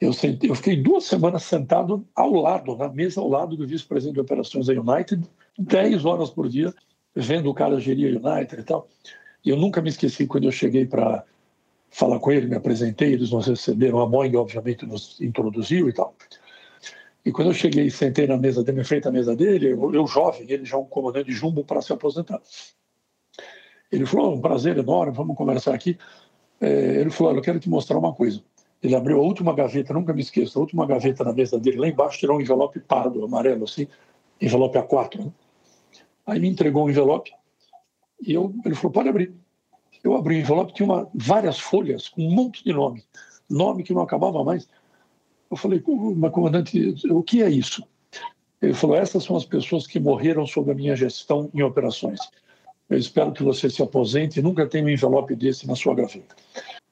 Eu, eu fiquei duas semanas sentado ao lado, na mesa ao lado do vice-presidente de operações da United, 10 horas por dia, vendo o cara gerir a United e tal. E eu nunca me esqueci quando eu cheguei para falar com ele, me apresentei, eles nos receberam, a Boeing obviamente nos introduziu e tal. E quando eu cheguei e sentei na mesa dele, em frente à mesa dele, eu, eu jovem, ele já um comandante de jumbo para se aposentar. Ele falou, um prazer enorme, vamos conversar aqui. É, ele falou, eu quero te mostrar uma coisa. Ele abriu a última gaveta, nunca me esqueço, a última gaveta na mesa dele, lá embaixo tirou um envelope pardo, amarelo, assim, envelope A4. Né? Aí me entregou um envelope e eu, ele falou, pode abrir. Eu abri o envelope, tinha uma, várias folhas com um monte de nome, nome que não acabava mais. Eu falei, mas comandante, o que é isso? Ele falou, essas são as pessoas que morreram sob a minha gestão em operações. Eu espero que você se aposente e nunca tenha um envelope desse na sua gaveta.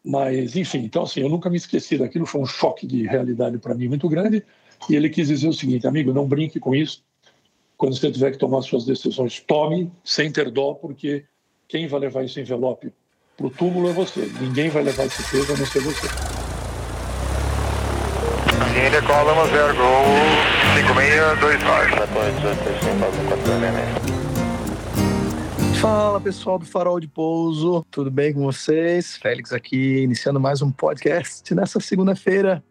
Mas, enfim, então assim, eu nunca me esqueci daquilo, foi um choque de realidade para mim muito grande. E ele quis dizer o seguinte, amigo, não brinque com isso. Quando você tiver que tomar suas decisões, tome sem ter dó, porque quem vai levar esse envelope para o túmulo é você. Ninguém vai levar esse peso a não ser você. India Column 0, Gol 5629. Fala pessoal do Farol de Pouso, tudo bem com vocês? Félix aqui, iniciando mais um podcast nessa segunda-feira.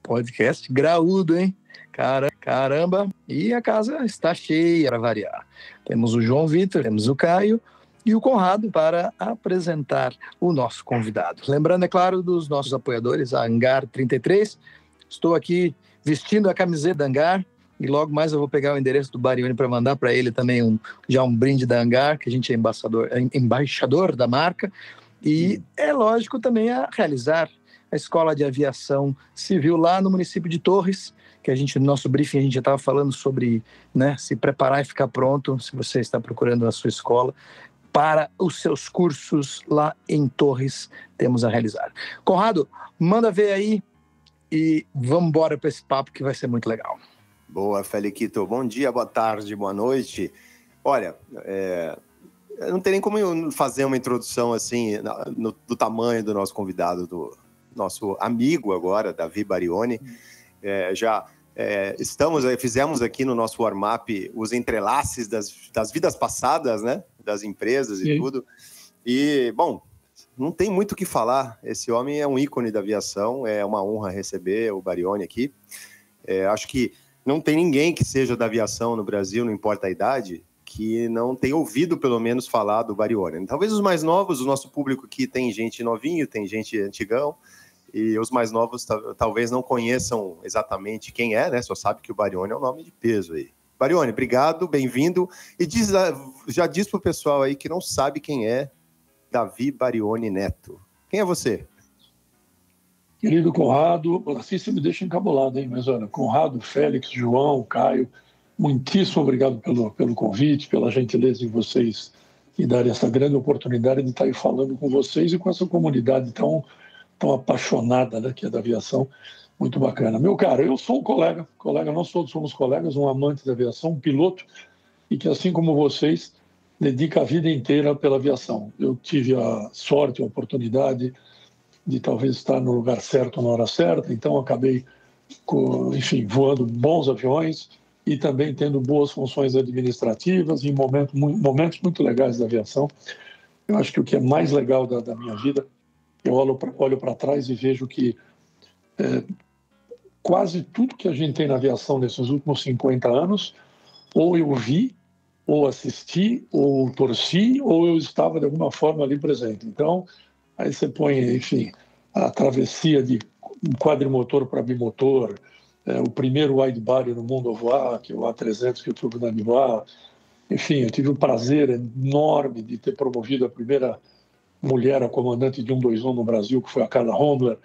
Podcast graúdo, hein? Cara, caramba! E a casa está cheia para variar. Temos o João Vitor, temos o Caio e o Conrado para apresentar o nosso convidado. Lembrando, é claro, dos nossos apoiadores, a Angar 33. Estou aqui vestindo a camiseta da Angar, e logo mais eu vou pegar o endereço do Barione para mandar para ele também um, já um brinde da Hangar, que a gente é embaixador, é embaixador da marca. E é lógico também a realizar a escola de aviação civil lá no município de Torres, que a gente no nosso briefing a gente já estava falando sobre né, se preparar e ficar pronto, se você está procurando a sua escola para os seus cursos lá em Torres, temos a realizar. Conrado, manda ver aí e vamos embora para esse papo que vai ser muito legal. Boa, Feliquito. Bom dia, boa tarde, boa noite. Olha, é, não tem nem como fazer uma introdução assim no, do tamanho do nosso convidado, do nosso amigo agora, Davi Barioni. É, já é, estamos, fizemos aqui no nosso warm-up os entrelaces das, das vidas passadas, né? Das empresas e, e tudo. E, bom, não tem muito o que falar. Esse homem é um ícone da aviação, é uma honra receber o Barioni aqui. É, acho que não tem ninguém que seja da aviação no Brasil, não importa a idade, que não tenha ouvido pelo menos falar do Barione. Talvez os mais novos, o nosso público aqui tem gente novinho, tem gente antigão, e os mais novos talvez não conheçam exatamente quem é, né? Só sabe que o Barione é um nome de peso aí. Barione, obrigado, bem-vindo. E diz, já diz pro pessoal aí que não sabe quem é Davi Barione Neto. Quem é você? Querido Conrado, assim você me deixa encabulado, hein? Mas olha, Conrado, Félix, João, Caio, muitíssimo obrigado pelo, pelo convite, pela gentileza de vocês e dar essa grande oportunidade de estar aí falando com vocês e com essa comunidade tão, tão apaixonada né, que é da aviação. Muito bacana. Meu caro, eu sou um colega, colega, nós todos somos colegas, um amante da aviação, um piloto, e que assim como vocês, dedica a vida inteira pela aviação. Eu tive a sorte, a oportunidade de talvez estar no lugar certo na hora certa, então acabei, enfim, voando bons aviões e também tendo boas funções administrativas em momentos, momentos muito legais da aviação. Eu acho que o que é mais legal da, da minha vida, eu olho para trás e vejo que é, quase tudo que a gente tem na aviação nesses últimos 50 anos, ou eu vi, ou assisti, ou torci, ou eu estava de alguma forma ali presente. Então, Aí você põe, enfim, a travessia de quadrimotor para bimotor, é, o primeiro wide body no mundo a voar, que é o A300 que eu tive na voar. Enfim, eu tive o prazer enorme de ter promovido a primeira mulher a comandante de 121 no Brasil, que foi a Carla Hondler,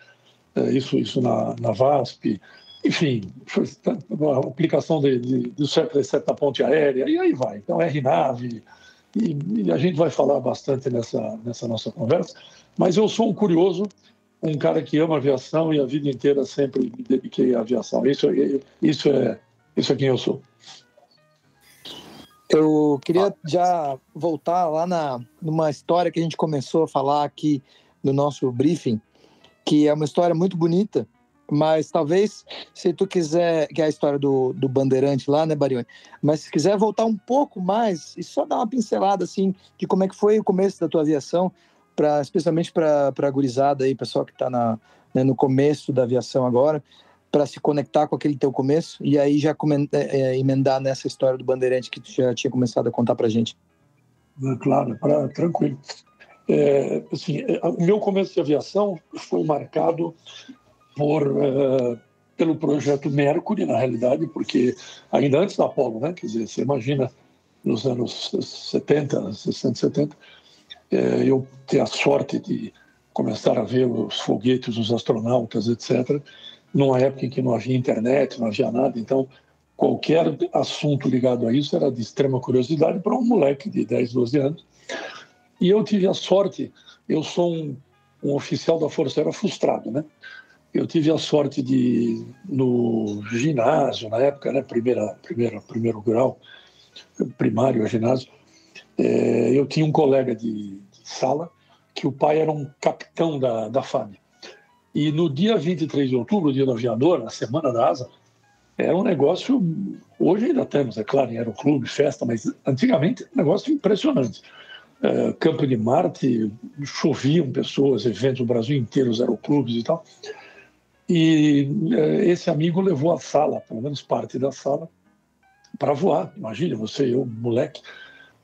é, isso, isso na, na VASP. Enfim, foi uma aplicação de, de, do 737 na ponte aérea, e aí vai. Então, R-Nave, e, e, a gente vai falar bastante nessa, nessa nossa conversa. Mas eu sou um curioso, um cara que ama aviação e a vida inteira sempre me dediquei à aviação. Isso, isso, é, isso é quem eu sou. Eu queria já voltar lá na, numa história que a gente começou a falar aqui no nosso briefing, que é uma história muito bonita Mas talvez, se tu quiser, que é a história do, do Bandeirante lá, né, Barione? Mas se quiser voltar um pouco mais e só dar uma pincelada, assim, de como é que foi o começo da tua aviação, especialmente para a gurizada aí, pessoal que está né, no começo da aviação agora, para se conectar com aquele teu começo e aí já é, é, emendar nessa história do Bandeirante que tu já tinha começado a contar para gente. Claro, pra, tranquilo. É, assim, é, o meu começo de aviação foi marcado por uh, pelo projeto Mercury, na realidade, porque ainda antes da Apollo, né? Quer dizer, você imagina nos anos 70, 60, 70, é, eu ter a sorte de começar a ver os foguetes, os astronautas, etc numa época em que não havia internet, não havia nada, então qualquer assunto ligado a isso era de extrema curiosidade para um moleque de 10, 12 anos. E eu tive a sorte, eu sou um, um oficial da Força Aérea frustrado, né? Eu tive a sorte de, no ginásio, na época, né, primeira, primeira, primeiro grau, primário, ginásio, é, eu tinha um colega de, de, sala que o pai era um capitão da, da FAB. E no dia 23 de outubro, dia do aviador, na Semana da Asa, era um negócio, hoje ainda temos, é claro, em aeroclube, festa, mas antigamente um negócio impressionante. É, Campo de Marte, choviam pessoas, eventos, o Brasil inteiro, os aeroclubes e tal. E é, esse amigo levou a sala, pelo menos parte da sala, para voar. Imagina, você eu, moleque,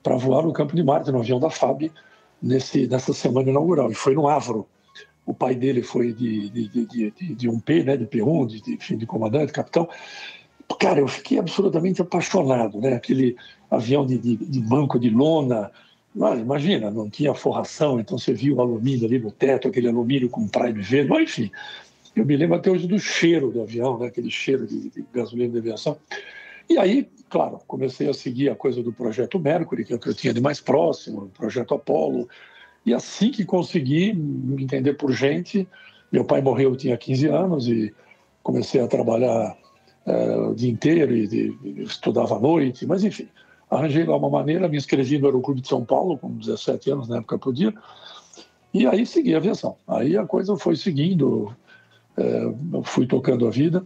para voar no Campo de Marte, no avião da FAB, nesse, nessa semana inaugural. E foi no Avro, o pai dele foi de, de, de, de, de um P, né, de P1, de, de, de comandante, capitão. Cara, eu fiquei absolutamente apaixonado, né? Aquele avião de, de, de banco de lona, mas imagina, não tinha forração, então você viu o alumínio ali no teto, aquele alumínio com prime verde, mas enfim. Eu me lembro até hoje do cheiro do avião, né? aquele cheiro de, de gasolina de aviação. E aí, claro, comecei a seguir a coisa do projeto Mercury, que é o que eu tinha de mais próximo, o projeto Apollo, e assim que consegui me entender por gente, meu pai morreu, eu tinha 15 anos e comecei a trabalhar é, o dia inteiro e, e, estudava à noite, mas enfim, arranjei lá uma maneira, me inscrevi no Aeroclube de São Paulo com 17 anos, na época podia, e aí segui a aviação. Aí a coisa foi seguindo, é, fui tocando a vida,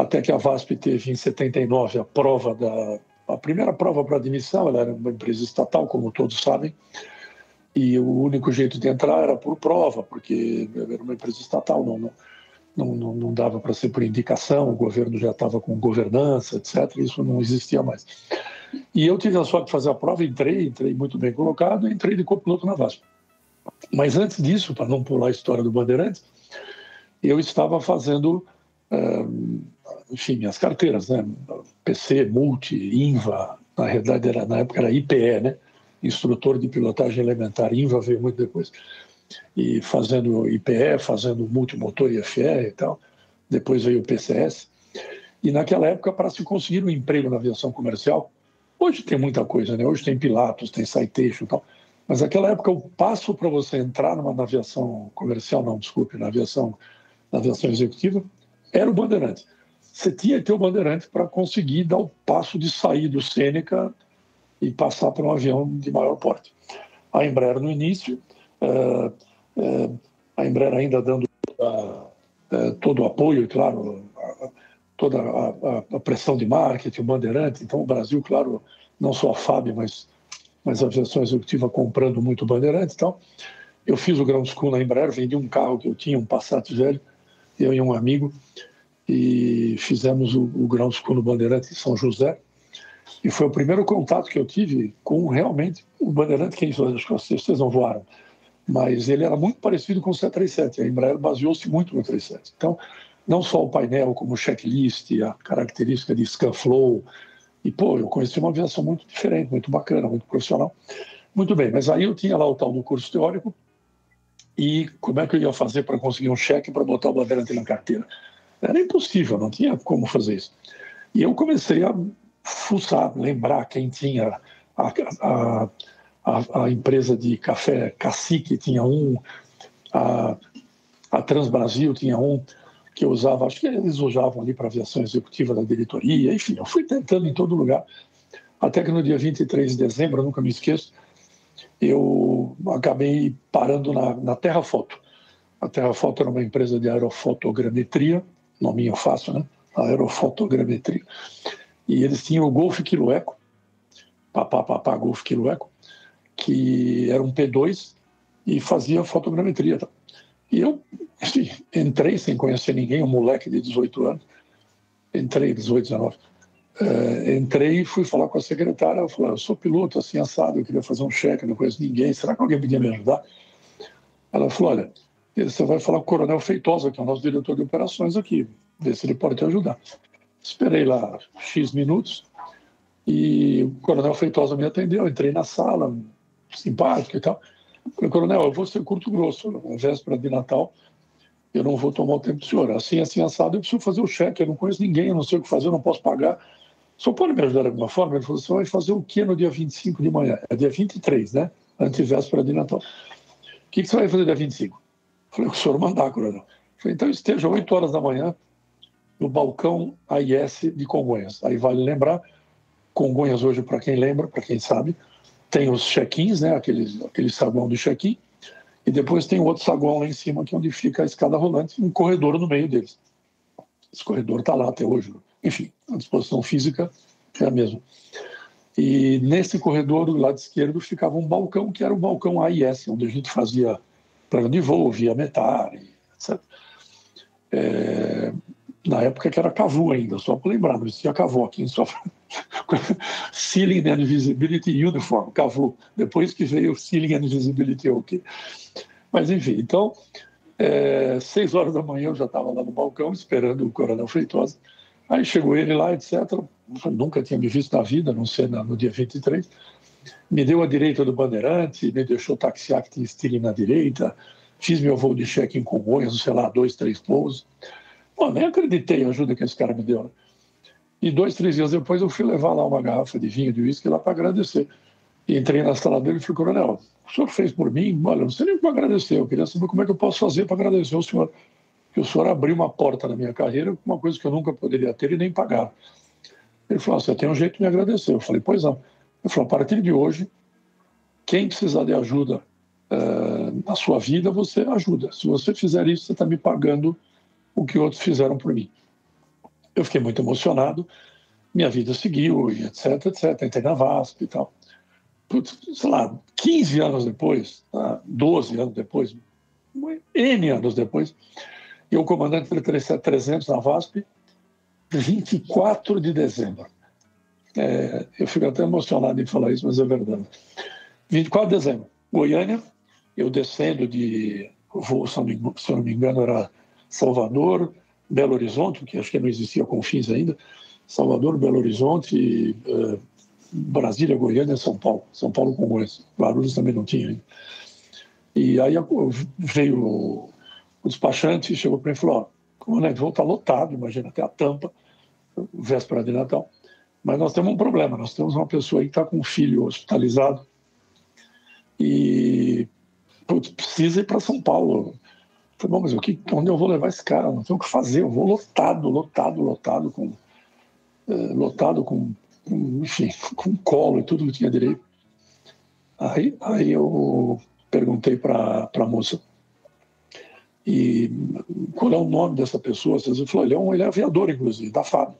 até que a VASP teve em 79 a prova da a primeira prova para admissão, ela era uma empresa estatal, como todos sabem, e o único jeito de entrar era por prova, porque era uma empresa estatal, não, não, não, não dava para ser por indicação, o governo já estava com governança, etc. Isso não existia mais. E eu tive a sorte de fazer a prova, entrei, entrei muito bem colocado, entrei de copiloto na VASP. Mas antes disso, para não pular a história do Bandeirantes, eu estava fazendo, enfim, minhas carteiras, né? PC, Multi, INVA, na realidade era, na época era IPE, né? instrutor de pilotagem elementar, INVA veio muito depois, e fazendo IPE, fazendo multimotor IFR e tal. Depois veio o PCS. E naquela época, para se conseguir um emprego na aviação comercial, hoje tem muita coisa, né? Hoje tem Pilatos, tem Citation e tal. Mas naquela época, o passo para você entrar numa aviação comercial, não, desculpe, na aviação, na aviação executiva, era o Bandeirante. Você tinha que ter o Bandeirante para conseguir dar o passo de sair do Sêneca e passar para um avião de maior porte. A Embraer, no início, é, é, a Embraer ainda dando é, todo o apoio, claro, toda a, a, pressão de marketing, o Bandeirante. Então, o Brasil, claro, não só a FAB, mas, mas a aviação executiva comprando muito Bandeirante e tal. Eu fiz o ground school na Embraer, vendi um carro que eu tinha, um Passat velho, eu e um amigo, e fizemos o, o school no Bandeirante em São José. E foi o primeiro contato que eu tive com realmente o Bandeirante, que acho que vocês não voaram, mas ele era muito parecido com o 737. A Embraer baseou-se muito no 37. Então, não só o painel, como o checklist, a característica de Scanflow. E, pô, eu conheci uma aviação muito diferente, muito bacana, muito profissional. Muito bem, mas aí eu tinha lá o tal do curso teórico e como é que eu ia fazer para conseguir um cheque para botar o Bandeirante na carteira? Era impossível, não tinha como fazer isso. E eu comecei a fuçar, lembrar quem tinha a, a, a, a, empresa de café Cacique tinha um, a, a Transbrasil tinha um que eu usava, acho que eles usavam ali para aviação executiva da diretoria, enfim, eu fui tentando em todo lugar, até que no dia 23 de dezembro, eu nunca me esqueço, eu acabei parando na, na Terra Foto. A Terra Foto era uma empresa de aerofotogrametria, nominho fácil, né? Aerofotogrametria. E eles tinham o Golf Kilo Eco, papá, papá, Golf Kilo Eco, que era um P2 e fazia fotogrametria. Tá? E eu assim, entrei sem conhecer ninguém, um moleque de 18 anos, entrei, 18, 19, é, entrei e fui falar com a secretária, ela falou, eu sou piloto, assim, assado, eu queria fazer um cheque, não conheço ninguém, será que alguém podia me ajudar? Ela falou, olha, você vai falar com o Coronel Feitosa, que é o nosso diretor de operações aqui, ver se ele pode te ajudar. Esperei lá X minutos e o Coronel Feitosa me atendeu, entrei na sala, simpático e tal. Falei, Coronel, eu vou ser curto grosso, na véspera de Natal, eu não vou tomar o tempo do senhor. Assim, assim, assado, eu preciso fazer o cheque, eu não conheço ninguém, eu não sei o que fazer, eu não posso pagar. O senhor pode me ajudar de alguma forma? Ele falou, você vai fazer o que no dia 25 de manhã? É dia 23, né? Antivéspera de Natal. O que, que você vai fazer dia 25? Falei, o senhor mandar, coronel. Falei, então esteja 8 horas da manhã no balcão AIS de Congonhas. Aí vale lembrar, Congonhas hoje, para quem lembra, para quem sabe, tem os check-ins, né? Aqueles, aquele saguão do check-in, e depois tem outro saguão lá em cima, que é onde fica a escada rolante, um corredor no meio deles. Esse corredor está lá até hoje. Enfim, a disposição física é a mesma. E nesse corredor do lado esquerdo ficava um balcão, que era o balcão AIS, onde a gente fazia plano de voo, via metar, etc. É, na época que era Cavu ainda, só para lembrar, não existia Cavu aqui em São Ceiling and Visibility Uniform, Cavu, depois que veio o Ceiling and Visibility OK. Mas enfim, então, é, seis horas da manhã eu já estava lá no balcão esperando o Coronel Feitosa. Aí chegou ele lá, etc. Nunca tinha me visto na vida, não sei, no dia 23. Me deu a direita do bandeirante, me deixou taxiar que tinha estilo na direita, fiz meu voo de cheque em Congonhas, sei lá, dois, três voos. Pô, nem acreditei a ajuda que esse cara me deu. E dois, três dias depois eu fui levar lá uma garrafa de vinho de uísque lá para agradecer. E entrei na sala dele e falei, coronel, o senhor fez por mim? Olha, não sei nem como agradecer, eu queria saber como é que eu posso fazer para agradecer ao senhor. Que o senhor abriu uma porta na minha carreira com uma coisa que eu nunca poderia ter e nem pagar. Ele falou, você tem um jeito de me agradecer. Eu falei, pois não. Ele falou, a partir de hoje, quem precisar de ajuda uh, na sua vida, você ajuda. Se você fizer isso, você está me pagando o que outros fizeram por mim. Eu fiquei muito emocionado, minha vida seguiu, e etc, etc. Entrei na VASP e tal putz, sei lá, 15 anos depois, tá? 12 anos depois, N anos depois, eu, comandante do 300 na VASP, 24 de dezembro. É, eu fico até emocionado em falar isso, mas é verdade. 24 de dezembro, Goiânia, eu descendo de voo, se não me engano, era Salvador, Belo Horizonte, que acho que não existia Confins ainda, Salvador, Belo Horizonte, uh, Brasília, Goiânia, São Paulo. São Paulo com esse. Guarulhos também não tinha ainda. E aí veio o, despachante e chegou para mim e falou: ó, o voo está lotado, imagina, até a tampa, véspera de Natal. Mas nós temos um problema, nós temos uma pessoa aí que está com um filho hospitalizado e putz, precisa ir para São Paulo. Falei, bom, mas o que, onde eu vou levar esse cara? Não tenho o que fazer, eu vou lotado, lotado, lotado, com, eh, lotado com enfim, com colo e tudo que tinha direito. Aí, aí eu perguntei para a moça, e qual é o nome dessa pessoa? Você falou, ele é, um, ele é aviador, inclusive, da FAB.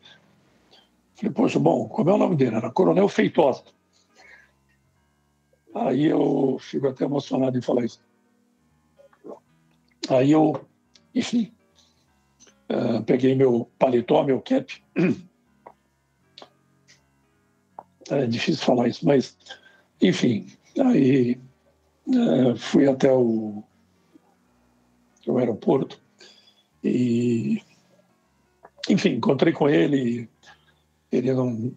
Falei, poxa, bom, como é o nome dele? Era Coronel Feitosa. Aí eu fico até emocionado em falar isso. Aí eu, enfim, uh, peguei meu paletó, meu cap, é difícil falar isso, mas, enfim, aí é, fui até o, o aeroporto e, enfim, encontrei com ele, ele não,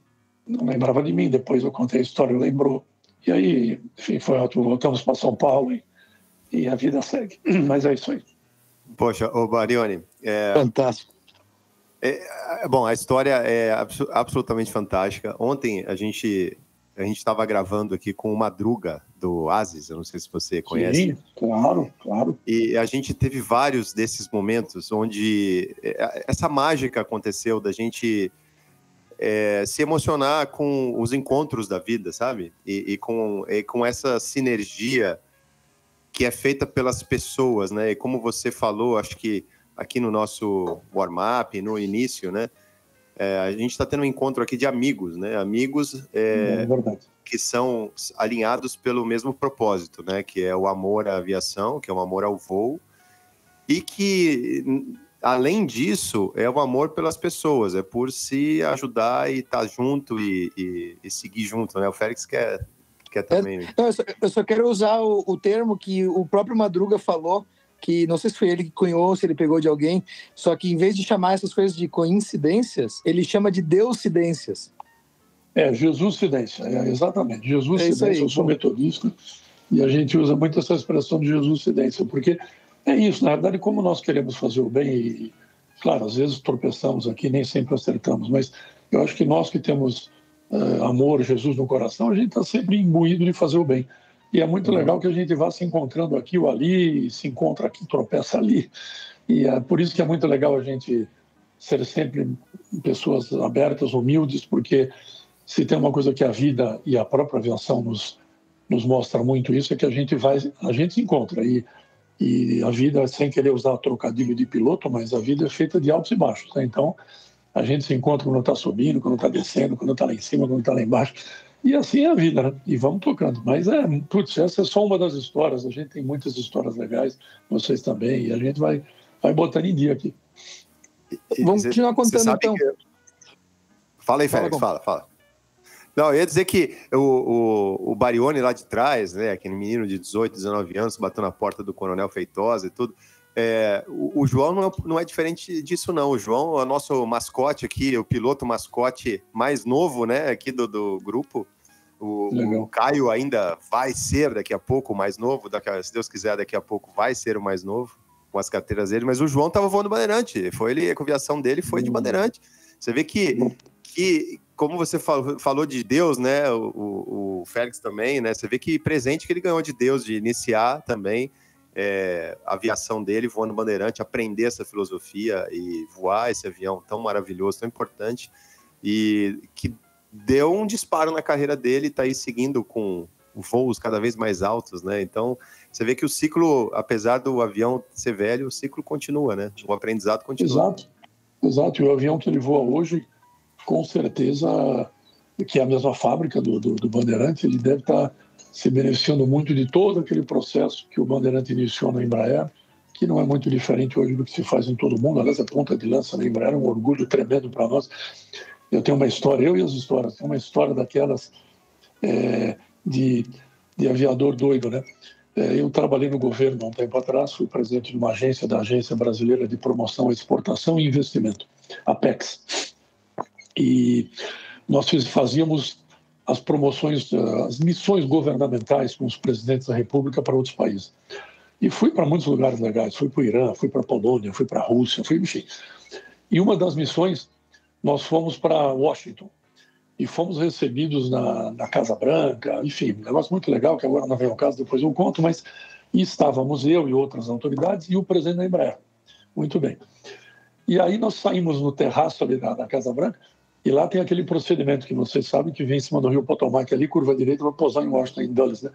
não lembrava de mim, depois eu contei a história, lembrou, e aí, enfim, foi ótimo, voltamos para São Paulo e, e, a vida segue, mas é isso aí. Poxa, ô Barione... É... Fantástico. É, é, bom, a história é abs absolutamente fantástica. Ontem a gente a gente estava gravando aqui com o Madruga do Asis, eu não sei se você conhece. Sim, claro, claro. E a gente teve vários desses momentos onde é, essa mágica aconteceu da gente é, se emocionar com os encontros da vida, sabe? E, e, com, e com essa sinergia que é feita pelas pessoas, né? E como você falou, acho que aqui no nosso warm-up, no início, né? É, a gente está tendo um encontro aqui de amigos, né? Amigos é, é que são alinhados pelo mesmo propósito, né? Que é o amor à aviação, que é o amor ao voo, e que, além disso, é o amor pelas pessoas, é por se ajudar e estar tá junto e, e, e, seguir junto, né? O Félix quer, quer também. É, eu, só, eu, só, quero usar o, o termo que o próprio Madruga falou, que não sei se foi ele que cunhou, se ele pegou de alguém, só que em vez de chamar essas coisas de coincidências, ele chama de deucidências. É, Jesus Cidência, é, exatamente. Jesus é Cidência, eu sou metodista e a gente usa muito essa expressão de Jesus Cidência, porque é isso, na verdade, como nós queremos fazer o bem, e, claro, às vezes tropeçamos aqui, nem sempre acertamos, mas eu acho que nós que temos uh, amor, Jesus no coração, a gente está sempre imbuído de fazer o bem. E é muito uhum. legal que a gente vá se encontrando aqui ou ali, se encontra aqui, tropeça ali. E é por isso que é muito legal a gente ser sempre pessoas abertas, humildes, porque se tem uma coisa que a vida e a própria aviação nos, nos mostra muito isso, é que a gente vai, a gente se encontra. E, e a vida, sem querer usar trocadilho de piloto, mas a vida é feita de altos e baixos. Né? Então, a gente se encontra quando está subindo, quando está descendo, quando está lá em cima, quando está lá embaixo. E assim é a vida, né? E vamos tocando. Mas é, putz, essa é só uma das histórias. A gente tem muitas histórias legais, vocês também, e a gente vai, vai botando em dia aqui. Vamos continuar contando então. Que... Fala aí, Félix, fala, fala. Não, eu ia dizer que o, o, o Barione lá de trás, né, aquele menino de 18, 19 anos, bateu na porta do Coronel Feitosa e tudo. É, o, o, João não é, não é, diferente disso, não. O João é o nosso mascote aqui, o piloto mascote mais novo, né, aqui do, do grupo. O, o, Caio ainda vai ser daqui a pouco o mais novo, daqui a, se Deus quiser, daqui a pouco vai ser o mais novo, com as carteiras dele, mas o João estava voando bandeirante. Foi ele, a conviação dele foi de hum. bandeirante. Você vê que, que como você falou, falou de Deus, né? O, o, Félix também, né? Você vê que presente que ele ganhou de Deus, de iniciar também é, a aviação dele voando bandeirante, aprender essa filosofia e voar esse avião tão maravilhoso, tão importante, e que deu um disparo na carreira dele, está aí seguindo com voos cada vez mais altos, né? Então, você vê que o ciclo, apesar do avião ser velho, o ciclo continua, né? O aprendizado continua. Exato, exato. E o avião que ele voa hoje, com certeza, que é a mesma fábrica do, do, do Bandeirante, ele deve estar tá se beneficiando muito de todo aquele processo que o Bandeirante iniciou na Embraer, que não é muito diferente hoje do que se faz em todo mundo. Aliás, a ponta de lança na Embraer é um orgulho tremendo para nós. Eu tenho uma história, eu e as histórias, uma história daquelas é, de, de aviador doido, né? É, eu trabalhei no governo há um tempo atrás, fui presidente de uma agência, da Agência Brasileira de Promoção, Exportação e Investimento, APEX. E nós fazíamos as promoções, as missões governamentais com os presidentes da República para outros países. E fui para muitos lugares legais, fui para o Irã, fui para a Polônia, fui para a Rússia, fui, enfim. E uma das missões, nós fomos para Washington e fomos recebidos na, na, Casa Branca, enfim, um negócio muito legal, que agora não vem ao caso, depois eu conto, mas estávamos eu e outras autoridades e o presidente da Embraer. Muito bem. E aí nós saímos no terraço ali da, da Casa Branca e lá tem aquele procedimento que vocês sabem que vem em cima do rio Potomac ali, curva direita, vai pousar em Washington, em Dulles, né?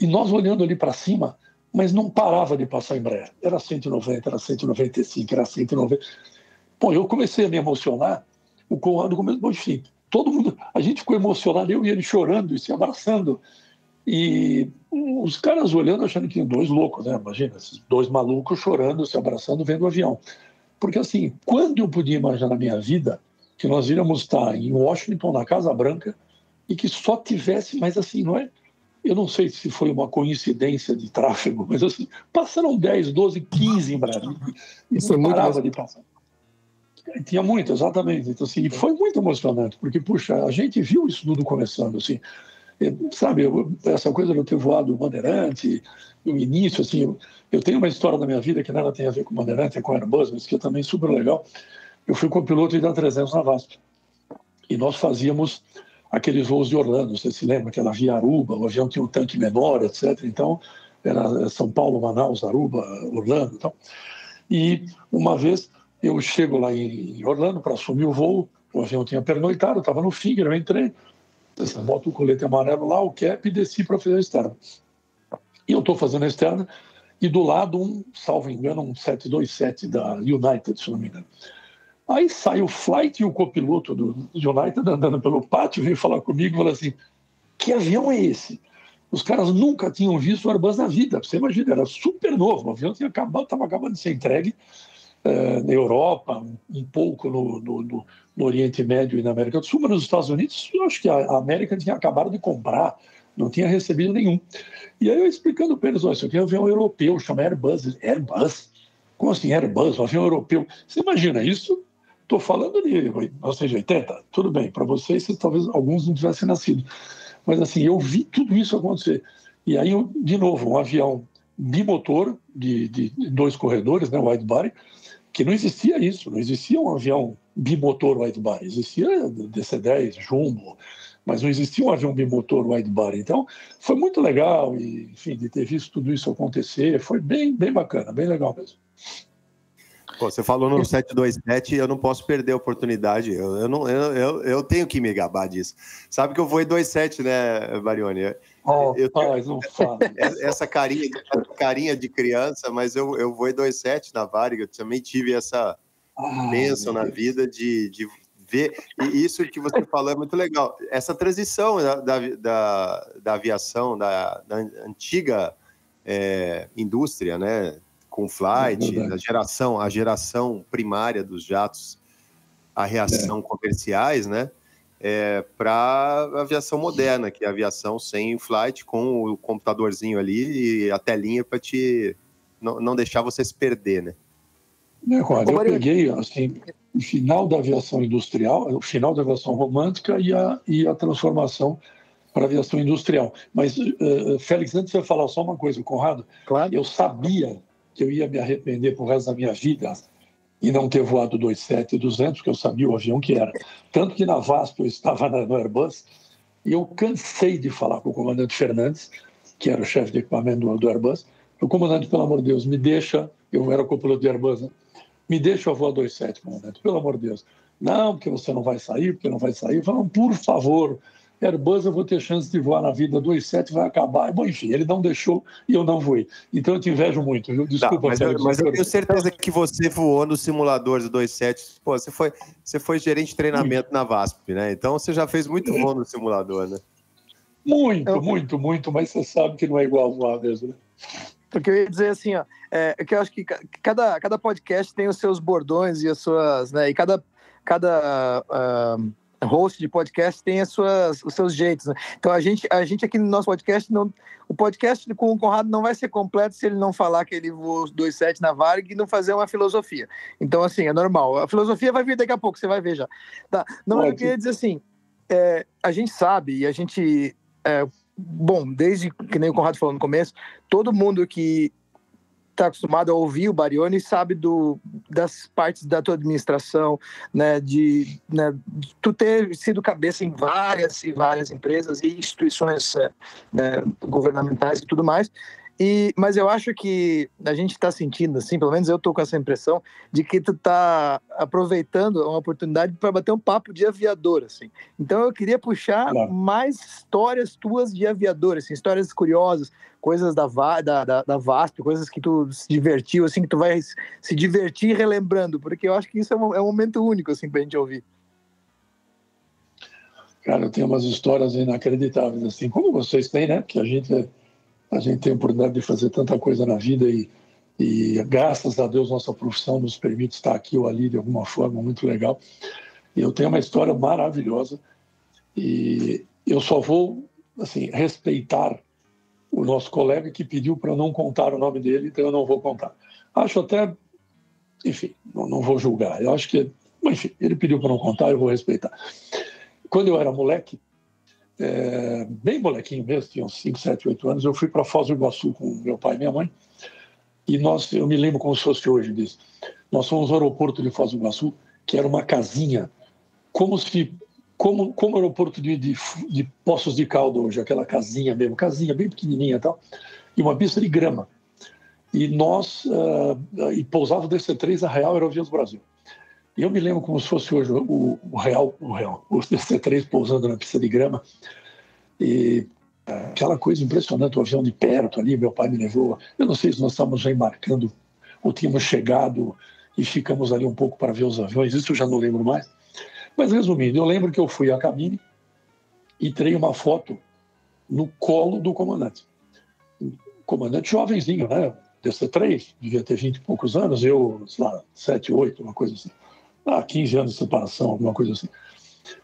E nós olhando ali para cima, mas não parava de passar em Embraer. Era 190, era 195, era 190. Bom, eu comecei a me emocionar, o Conrado começou, enfim, todo mundo, a gente ficou emocionado, eu e ele chorando e se abraçando. E os caras olhando, achando que dois loucos, né? Imagina, esses dois malucos chorando, se abraçando, vendo o avião. Porque assim, quando eu podia imaginar na minha vida que nós iríamos estar em Washington, na Casa Branca, e que só tivesse, mas assim, não é? Eu não sei se foi uma coincidência de tráfego, mas assim, passaram 10, 12, 15 em Brasília. E Isso não parava de passar. Tinha muito, exatamente. Então, assim, foi muito emocionante, porque, puxa, a gente viu isso tudo começando, assim. Sabe, eu, essa coisa de eu ter voado o Bandeirante, no início, assim, eu, eu, tenho uma história da minha vida que nada tem a ver com o Bandeirante, é com Airbus, mas que é também super legal eu fui copiloto de A300 na VASP. E nós fazíamos aqueles voos de Orlando, você se lembra, aquela via Aruba, o avião tinha um tanque menor, etc. Então, era São Paulo, Manaus, Aruba, Orlando. Então. E uma vez eu chego lá em Orlando para assumir o voo, o avião tinha pernoitado, estava no Finger, eu entrei, boto o colete amarelo lá, o cap e desci para fazer a externa. E eu estou fazendo a externa e do lado um, salvo engano, um 727 da United, se não me engano. Aí sai o flight e o copiloto do United andando pelo pátio, veio falar comigo e falou assim: que avião é esse? Os caras nunca tinham visto o Airbus na vida. Você imagina, era super novo. O avião tinha acabado, estava acabando de ser entregue uh, na Europa, um pouco no, no, no, no, Oriente Médio e na América do Sul, mas nos Estados Unidos, eu acho que a, a América tinha acabado de comprar, não tinha recebido nenhum. E aí eu explicando para eles: olha, isso aqui é um avião europeu, chama Airbus. Airbus? Como assim Airbus? Um avião europeu? Você imagina isso? Estou falando de 1980, tudo bem, para vocês, talvez alguns não tivessem nascido. Mas assim, eu vi tudo isso acontecer. E aí, de novo, um avião bimotor de, de dois corredores, né, wide body, que não existia isso, não existia um avião bimotor wide body, existia DC-10, Jumbo, mas não existia um avião bimotor wide body. Então, foi muito legal e, enfim, de ter visto tudo isso acontecer, foi bem, bem bacana, bem legal mesmo. Pô, você falou no 727, eu não posso perder a oportunidade. Eu, eu, não, eu, eu, eu, tenho que me gabar disso. Sabe que eu vou em 27, né, Barione? Oh, eu não fala. Essa carinha, carinha de criança, mas eu, eu vou em 27 na Varig. Eu também tive essa ah, bênção na vida de, de ver. E isso que você falou é muito legal. Essa transição da, da, da aviação, da, da antiga é, indústria, né? Com flight, é a geração, a geração primária dos jatos, a reação é. comerciais, né? É, para aviação moderna, que é a aviação sem flight, com o computadorzinho ali e a telinha para te não, não, deixar você se perder, né? É, eu peguei assim, o final da aviação industrial, o final da aviação romântica e a, e a transformação para a aviação industrial. Mas, uh, Félix, antes de você falar só uma coisa, Conrado, claro. eu sabia que eu ia me arrepender pro resto da minha vida e não ter voado 27 e 200, porque eu sabia o avião que era. Tanto que na VASP eu estava no Airbus e eu cansei de falar com o comandante Fernandes, que era o chefe de equipamento do, do Airbus. O comandante, pelo amor de Deus, me deixa, eu era copiloto de Airbus, né? me deixa eu voar 27, comandante, pelo amor de Deus. Não, porque você não vai sair, porque não vai sair. Falaram, por favor, Airbus eu vou ter chance de voar na vida, 2,7 vai acabar. Bom, enfim, ele não deixou e eu não voei. Então eu te invejo muito, viu? Desculpa, tá, mas, eu, mas eu tenho certeza que você voou no simulador de 2,7. Pô, você foi, você foi gerente de treinamento muito. na VASP, né? Então você já fez muito voo no simulador, né? Muito, eu... muito, muito, mas você sabe que não é igual voar mesmo, né? Porque eu ia dizer assim, ó, é, é que eu acho que cada, cada podcast tem os seus bordões e as suas, né, e cada, cada uh, host de podcast tem as suas, os seus jeitos. Né? Então a gente, a gente aqui no nosso podcast, não, o podcast com o Conrado não vai ser completo se ele não falar que ele voou 2.7 na Varg e não fazer uma filosofia. Então, assim, é normal. A filosofia vai vir daqui a pouco, você vai ver já. Tá. Não, eu queria dizer assim, é, a gente sabe e a gente... É, bom, desde que nem o Conrado falou no começo, todo mundo que está acostumado a ouvir o Barione sabe do, das partes da tua administração, né, de, né, tu ter sido cabeça em várias e várias empresas e instituições é, né, governamentais e tudo mais. E, mas eu acho que a gente está sentindo, assim, pelo menos eu estou com essa impressão, de que tu está aproveitando uma oportunidade para bater um papo de aviador, assim. Então eu queria puxar claro. mais histórias tuas de aviador, assim, histórias curiosas, coisas da, da, da, da VASP, coisas que tu se divertiu, assim, que tu vai se divertir relembrando, porque eu acho que isso é um, é um momento único, assim, para a gente ouvir. Cara, eu tenho umas histórias inacreditáveis, assim, como vocês têm, né? Que a gente a gente tem a oportunidade de fazer tanta coisa na vida e, e graças a Deus nossa profissão nos permite estar aqui ou ali de alguma forma muito legal. E eu tenho uma história maravilhosa e eu só vou assim respeitar o nosso colega que pediu para não contar o nome dele, então eu não vou contar. Acho até, enfim, não, não vou julgar. Eu acho que, enfim, ele pediu para não contar, eu vou respeitar. Quando eu era moleque, é, bem molequinho mesmo, tinha uns 5, 7, 8 anos, eu fui para Foz do Iguaçu com meu pai e minha mãe. E nós, eu me lembro como se fosse hoje disso. Nós fomos ao aeroporto de Foz do Iguaçu, que era uma casinha, como se como, como aeroporto de, de, de Poços de Caldo hoje, aquela casinha mesmo, casinha bem pequenininha e tal, e uma pista de grama. E nós, uh, e pousava o DC-3 a Real Aerovias Brasil. E eu me lembro como se fosse hoje o, o Real, o Real, o DC-3 pousando na pista de grama. E aquela coisa impressionante, o avião de perto ali, meu pai me levou. Eu não sei se nós estávamos já embarcando ou tínhamos chegado e ficamos ali um pouco para ver os aviões, isso eu já não lembro mais. Mas resumindo, eu lembro que eu fui à cabine e tirei uma foto no colo do comandante. comandante jovenzinho, né? DC-3, devia ter 20 e poucos anos, eu, sei lá, 7, 8, uma coisa assim. Ah, 15 anos de separação, alguma coisa assim.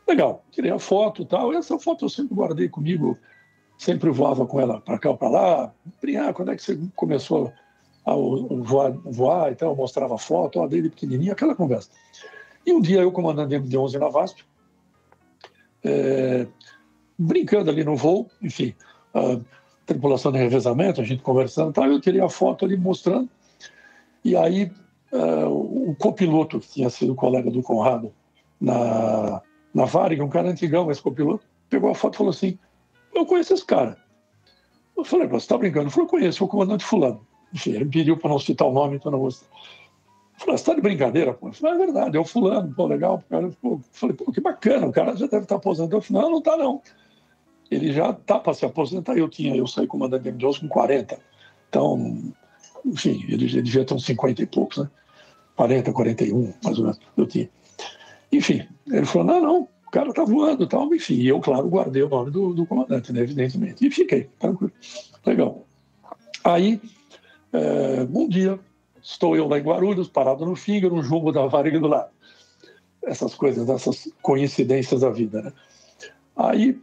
Legal, tirei a foto e tal. Essa foto eu sempre guardei comigo, sempre voava com ela para cá ou para lá. Ah, quando é que você começou a voar, voar e tal? Eu mostrava a foto, ó, dele pequenininha, aquela conversa. E um dia eu, comandando MD-11 na VASP, é, brincando ali no voo, enfim, a tripulação de revezamento, a gente conversando, tal, eu tirei a foto ali mostrando. E aí uh, o copiloto, que tinha sido colega do Conrado na, na Varig, um cara antigão, esse copiloto, pegou a foto e falou assim: Eu conheço esse cara. Eu falei, você está brincando? Eu falei, eu conheço, o comandante Fulano. Enfim, ele pediu para não citar o nome, então não vou citar. Eu falei, você está de brincadeira? Pô? Eu falei, é verdade, é o Fulano, pô, legal. Cara, pô. falei, pô, que bacana, o cara já deve estar tá aposentado. Eu falei, não, não está não. Ele já está para se aposentar. Eu tinha, eu saí comandante de M12 com 40. Então, enfim, ele, ele devia ter uns 50 e poucos, né? 40, 41, mais ou menos, eu tinha. Enfim, ele falou, não, não, o cara tá voando e tal. Enfim, e eu, claro, guardei o nome do, do comandante, né, evidentemente. E fiquei, tranquilo. Legal. Aí, é, um dia, estou eu lá em Guarulhos, parado no Finger, um jumbo da Varig do lado. Essas coisas, essas coincidências da vida, né? Aí,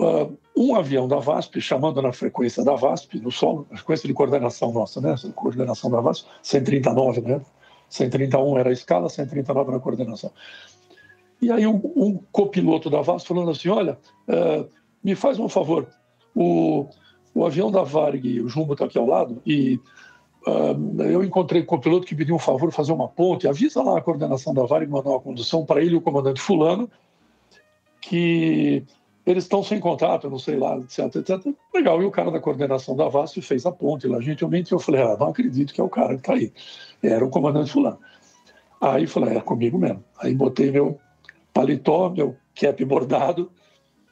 uh, um avião da VASP, chamando na frequência da VASP, no solo, a frequência de coordenação nossa, né? Coordenação da VASP, 139, né? 131 era a escala, 139 era a coordenação. E aí um, um copiloto da VASP falando assim, olha, uh, me faz um favor, o, o avião da Varg, o Jumbo está aqui ao lado, e uh, eu encontrei o copiloto que pediu um favor fazer uma ponte, avisa lá a coordenação da Varg mandar uma condução para ele e o comandante fulano, que eles estão sem contato, não sei lá, etc, etc. Legal, e o cara da coordenação da VASP fez a ponte lá, gentilmente, eu falei, ah, não acredito que é o cara que está aí. Era o comandante fulano. Aí falei, é comigo mesmo. Aí botei meu paletó, meu cap bordado,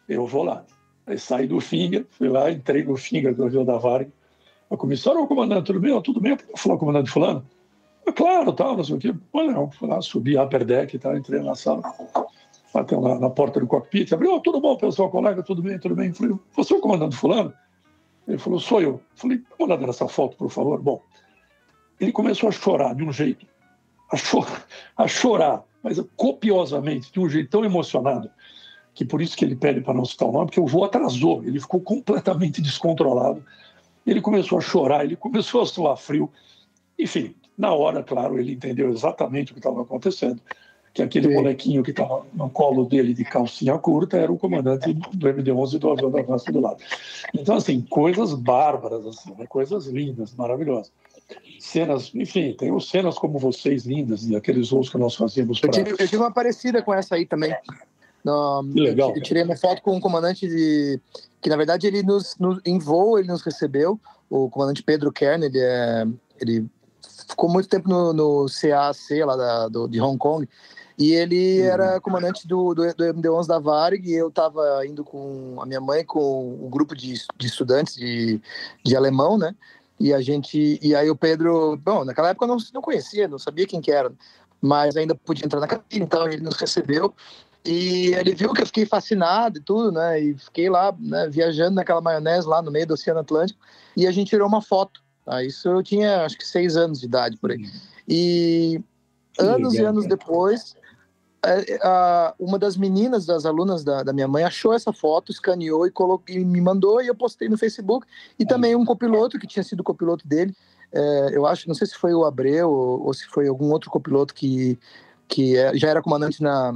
eu vou lá. Aí saí do Finger, fui lá, entrei no Finger do avião da Varg. A comissária, ô comandante, tudo bem? Tudo bem? Eu falei, comandante fulano? Eu, claro, tal, não sei o quê. Olha, não, fui lá, subi a upper deck e tal, entrei na sala bateu na, na porta do cockpit, abriu, oh, tudo bom, pessoal, colega, tudo bem, tudo bem. Eu falei, você é o comandante fulano? Ele falou, sou eu. Eu falei, dá uma olhada nessa foto, por favor. Bom, ele começou a chorar de um jeito, a, cho a chorar, mas copiosamente, de um jeito tão emocionado, que por isso que ele pede para não citar o nome, porque o voo atrasou, ele ficou completamente descontrolado. Ele começou a chorar, ele começou a suar frio. Enfim, na hora, claro, ele entendeu exatamente o que estava acontecendo que aquele Sim. molequinho que estava no colo dele de calcinha curta era o comandante do MD-11 do avião da França do lado. Então, assim, coisas bárbaras, assim, né? coisas lindas, maravilhosas. Cenas, enfim, tem cenas como vocês lindas e aqueles voos que nós fazíamos. Pra... Eu, tive, eu tive uma parecida com essa aí também. No, legal. Eu tirei uma foto com um comandante de. que na verdade ele nos, nos, em voo ele nos recebeu, o comandante Pedro Kern, ele, é, ele ficou muito tempo no, no CAC lá da, do, de Hong Kong e ele uhum. era comandante do, do, do MD-11 da Varg, e eu estava indo com a minha mãe, com o grupo de, de estudantes de, de alemão, né? E a gente. E aí o Pedro. Bom, naquela época eu não, não conhecia, não sabia quem que era, mas ainda podia entrar na cabine, então ele nos recebeu. E ele viu que eu fiquei fascinado e tudo, né? E fiquei lá, né, viajando naquela maionese lá no meio do Oceano Atlântico. E a gente tirou uma foto. Tá? Isso eu tinha, acho que, seis anos de idade por aí. Uhum. E anos e anos depois, uma das meninas, das alunas da, da, minha mãe, achou essa foto, escaneou e, colocou, e me mandou e eu postei no Facebook. E também um copiloto, que tinha sido copiloto dele, é, eu acho, não sei se foi o Abreu ou, ou se foi algum outro copiloto que, que é, já era comandante na,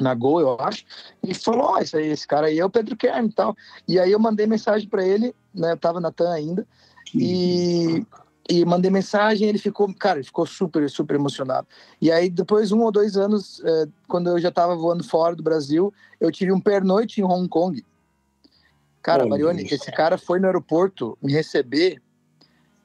na Gol, eu acho, e falou: oh, esse, aí, esse cara aí é o Pedro Kern e tal. E aí eu mandei mensagem para ele, né, eu tava na TAM ainda, e e mandei mensagem, ele ficou, cara, ele ficou super, super emocionado. E aí, depois, um ou dois anos, é, quando eu já estava voando fora do Brasil, eu tive um pernoite em Hong Kong. Cara, oh, Marione, Deus. esse cara foi no aeroporto me receber,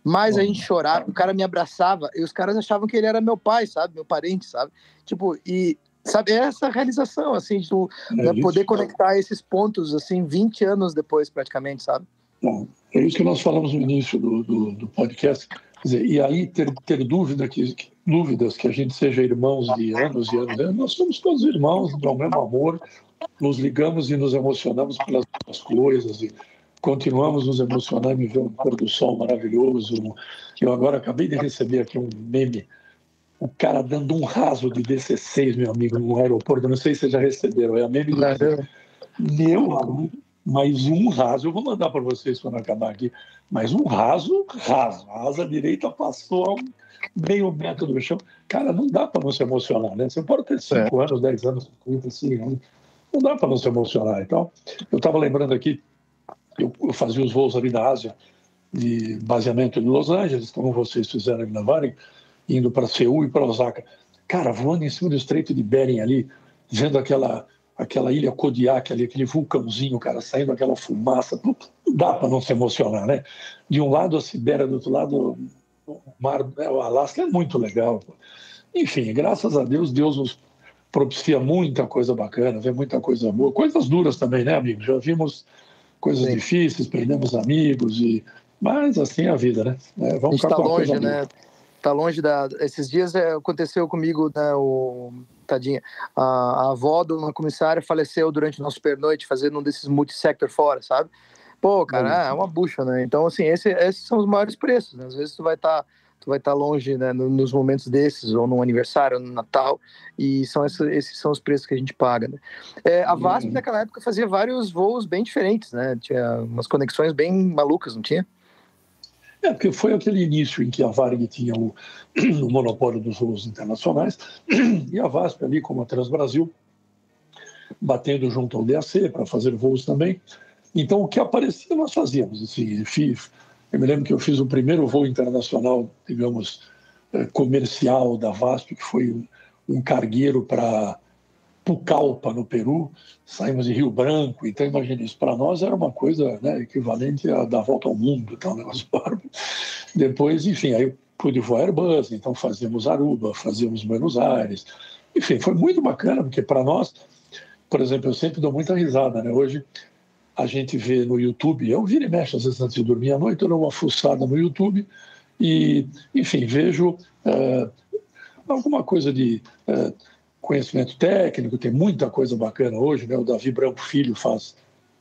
mas oh. a gente chorava, o cara me abraçava, e os caras achavam que ele era meu pai, sabe? Meu parente, sabe? Tipo, e sabe, é essa realização, assim, de tu, é né, poder conectar esses pontos, assim, 20 anos depois, praticamente, sabe? Bom, é isso que nós falamos no início do, do, do podcast. Dizer, e aí ter, ter dúvida que, dúvidas que a gente seja irmãos de anos e anos, nós somos todos irmãos do mesmo amor, nos ligamos e nos emocionamos pelas coisas e continuamos nos emocionando em ver um pôr do sol maravilhoso. Eu agora acabei de receber aqui um meme o cara dando um raso de DC6, meu amigo, no aeroporto. Não sei se vocês já receberam. É a meme do Meu, mais um raso. Eu vou mandar para vocês quando acabar aqui. Mas um raso, raso. A asa direita passou meio metro do chão. Cara, não dá para não se emocionar, né? Você pode ter cinco é. anos, dez anos, assim, não dá para não se emocionar. Então, eu estava lembrando aqui, eu, eu, fazia os voos ali da Ásia, de baseamento em Los Angeles, como vocês fizeram ali na Varig indo para Seul e para Osaka. Cara, voando em cima do Estreito de Bering ali, vendo aquela aquela ilha Kodiak ali, aquele vulcãozinho, cara, saindo aquela fumaça, não dá para não se emocionar, né? De um lado a Sibéria, do outro lado o mar, né, o Alasca é muito legal. Enfim, graças a Deus, Deus nos propicia muita coisa bacana, vê muita coisa boa, coisas duras também, né, amigos? Já vimos coisas Sim. difíceis, perdemos amigos e mas assim é a vida, né? É, vamos ficar tá longe, né? tá longe da. Esses dias é, aconteceu comigo, né, o tadinha, a, a avó de uma comissária faleceu durante o nosso pernoite fazendo um desses multissector fora, sabe? Pô, cara, é uma bucha, né? Então, assim, esse, esses são os maiores preços. Né? Às vezes tu vai estar tá, tu vai estar tá longe, né, nos momentos desses, ou no aniversário, ou no Natal, e são esses, esses são os preços que a gente paga, né? É, a VASP, uhum. naquela época, fazia vários voos bem diferentes, né? Tinha umas conexões bem malucas, não tinha? É, porque foi aquele início em que a Varig tinha o, o monopólio dos voos internacionais e a VASP ali, como a Transbrasil, batendo junto ao DAC para fazer voos também. Então, o que aparecia, nós fazíamos. Assim, eu me lembro que eu fiz o primeiro voo internacional, digamos, eh, comercial da VASP, que foi um cargueiro para Pucallpa, no Peru, saímos de Rio Branco, então imagina isso, para nós era uma coisa né, equivalente a dar volta ao mundo, então, um negócio bárbaro. Depois, enfim, aí pude voar Airbus, então fazíamos Aruba, fazíamos Buenos Aires, enfim, foi muito bacana, porque para nós, por exemplo, eu sempre dou muita risada, né? Hoje a gente vê no YouTube, eu viro e mexo às vezes antes de dormir à noite, eu dou uma fuçada no YouTube e, enfim, vejo uh, alguma coisa de... Uh, conhecimento técnico, tem muita coisa bacana hoje, né? O Davi Branco Filho faz,